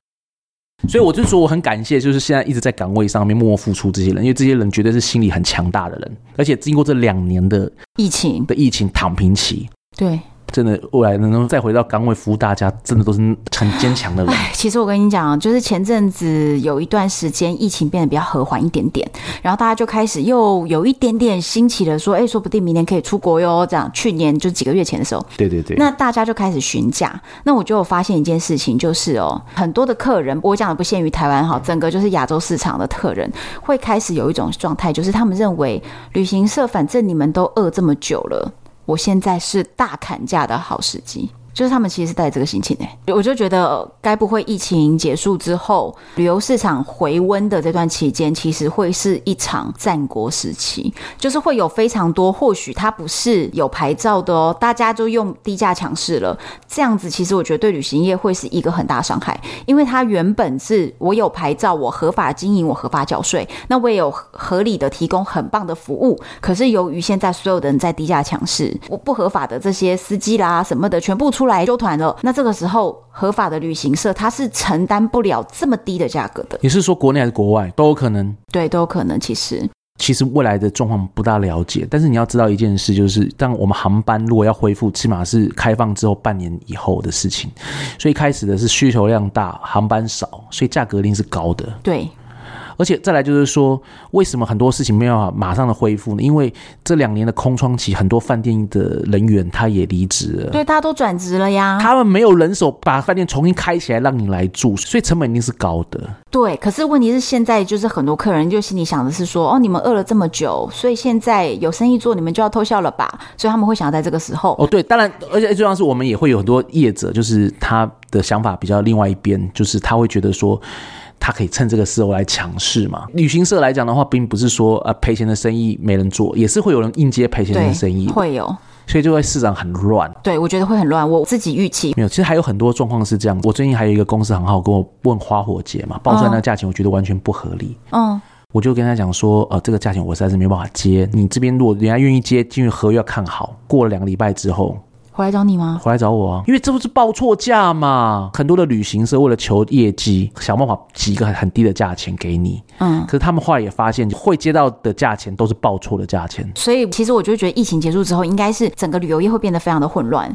所以我就说我很感谢，就是现在一直在岗位上面默默付出这些人，因为这些人绝对是心理很强大的人，而且经过这两年的疫情。的疫情躺平期，对。真的，未来能够再回到岗位服务大家，真的都是很坚强的人。其实我跟你讲，就是前阵子有一段时间疫情变得比较和缓一点点，然后大家就开始又有一点点兴起了，说，哎，说不定明年可以出国哟。这样，去年就几个月前的时候，对对对，那大家就开始询价。那我就有发现一件事情，就是哦，很多的客人，我讲的不限于台湾哈，整个就是亚洲市场的客人会开始有一种状态，就是他们认为旅行社反正你们都饿这么久了。我现在是大砍价的好时机。就是他们其实是带这个心情哎，我就觉得该不会疫情结束之后，旅游市场回温的这段期间，其实会是一场战国时期，就是会有非常多，或许它不是有牌照的哦，大家就用低价强势了，这样子其实我觉得对旅行业会是一个很大伤害，因为它原本是我有牌照，我合法经营，我合法缴税，那我也有合理的提供很棒的服务，可是由于现在所有的人在低价强势，我不合法的这些司机啦什么的全部出来揪团了，那这个时候合法的旅行社它是承担不了这么低的价格的。你是说国内还是国外都有可能？对，都有可能。其实，其实未来的状况不大了解，但是你要知道一件事，就是当我们航班如果要恢复，起码是开放之后半年以后的事情。所以开始的是需求量大，航班少，所以价格一定是高的。对。而且再来就是说，为什么很多事情没有办法马上的恢复呢？因为这两年的空窗期，很多饭店的人员他也离职了，对，大家都转职了呀。他们没有人手把饭店重新开起来让你来住，所以成本一定是高的。对，可是问题是现在就是很多客人就心里想的是说，哦，你们饿了这么久，所以现在有生意做，你们就要偷笑了吧？所以他们会想要在这个时候。哦，对，当然，而且最重要是我们也会有很多业者，就是他的想法比较另外一边，就是他会觉得说。他可以趁这个时候来强势嘛？旅行社来讲的话，并不是说呃赔钱的生意没人做，也是会有人应接赔钱的生意，会有，所以就会市场很乱。对，我觉得会很乱。我自己预期没有，其实还有很多状况是这样。我最近还有一个公司很好，跟我问花火节嘛，报出来那个价钱，我觉得完全不合理。嗯，我就跟他讲说，呃，这个价钱我实在是没办法接。你这边如果人家愿意接，进入合约要看好，过了两个礼拜之后。回来找你吗？回来找我啊！因为这不是报错价嘛？很多的旅行社为了求业绩，想办法挤一个很很低的价钱给你。嗯，可是他们后来也发现，会接到的价钱都是报错的价钱。所以其实我就觉得，疫情结束之后，应该是整个旅游业会变得非常的混乱。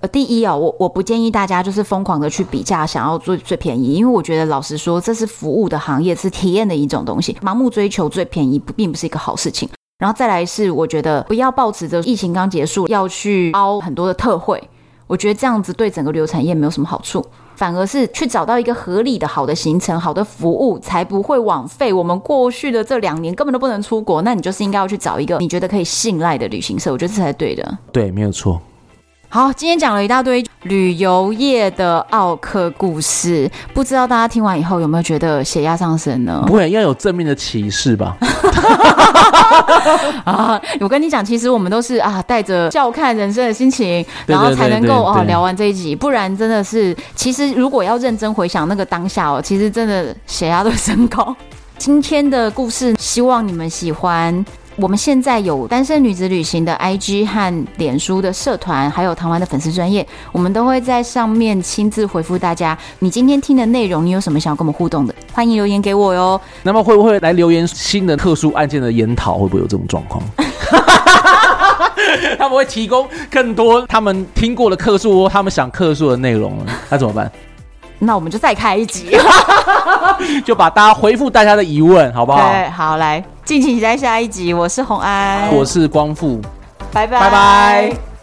呃，第一啊，我我不建议大家就是疯狂的去比价，想要最最便宜，因为我觉得老实说，这是服务的行业，是体验的一种东西，盲目追求最便宜，并不是一个好事情。然后再来是，我觉得不要抱持着疫情刚结束要去凹很多的特惠。我觉得这样子对整个旅游产业没有什么好处，反而是去找到一个合理的好的行程、好的服务，才不会枉费我们过去的这两年根本都不能出国。那你就是应该要去找一个你觉得可以信赖的旅行社，我觉得这才对的。对，没有错。好，今天讲了一大堆旅游业的奥克故事，不知道大家听完以后有没有觉得血压上升呢？不会，要有正面的启示吧？啊，我跟你讲，其实我们都是啊，带着笑看人生的心情，然后才能够啊聊完这一集，不然真的是，其实如果要认真回想那个当下哦，其实真的血压都升高。今天的故事，希望你们喜欢。我们现在有单身女子旅行的 IG 和脸书的社团，还有台湾的粉丝专业，我们都会在上面亲自回复大家。你今天听的内容，你有什么想要跟我们互动的？欢迎留言给我哟。那么会不会来留言新的特殊案件的研讨？会不会有这种状况？他们会提供更多他们听过的客数，他们想客数的内容，那怎么办？那我们就再开一集，就把大家回复大家的疑问，好不好？对，好，来，敬请期待下一集。我是洪安，我是光复，拜拜，拜拜。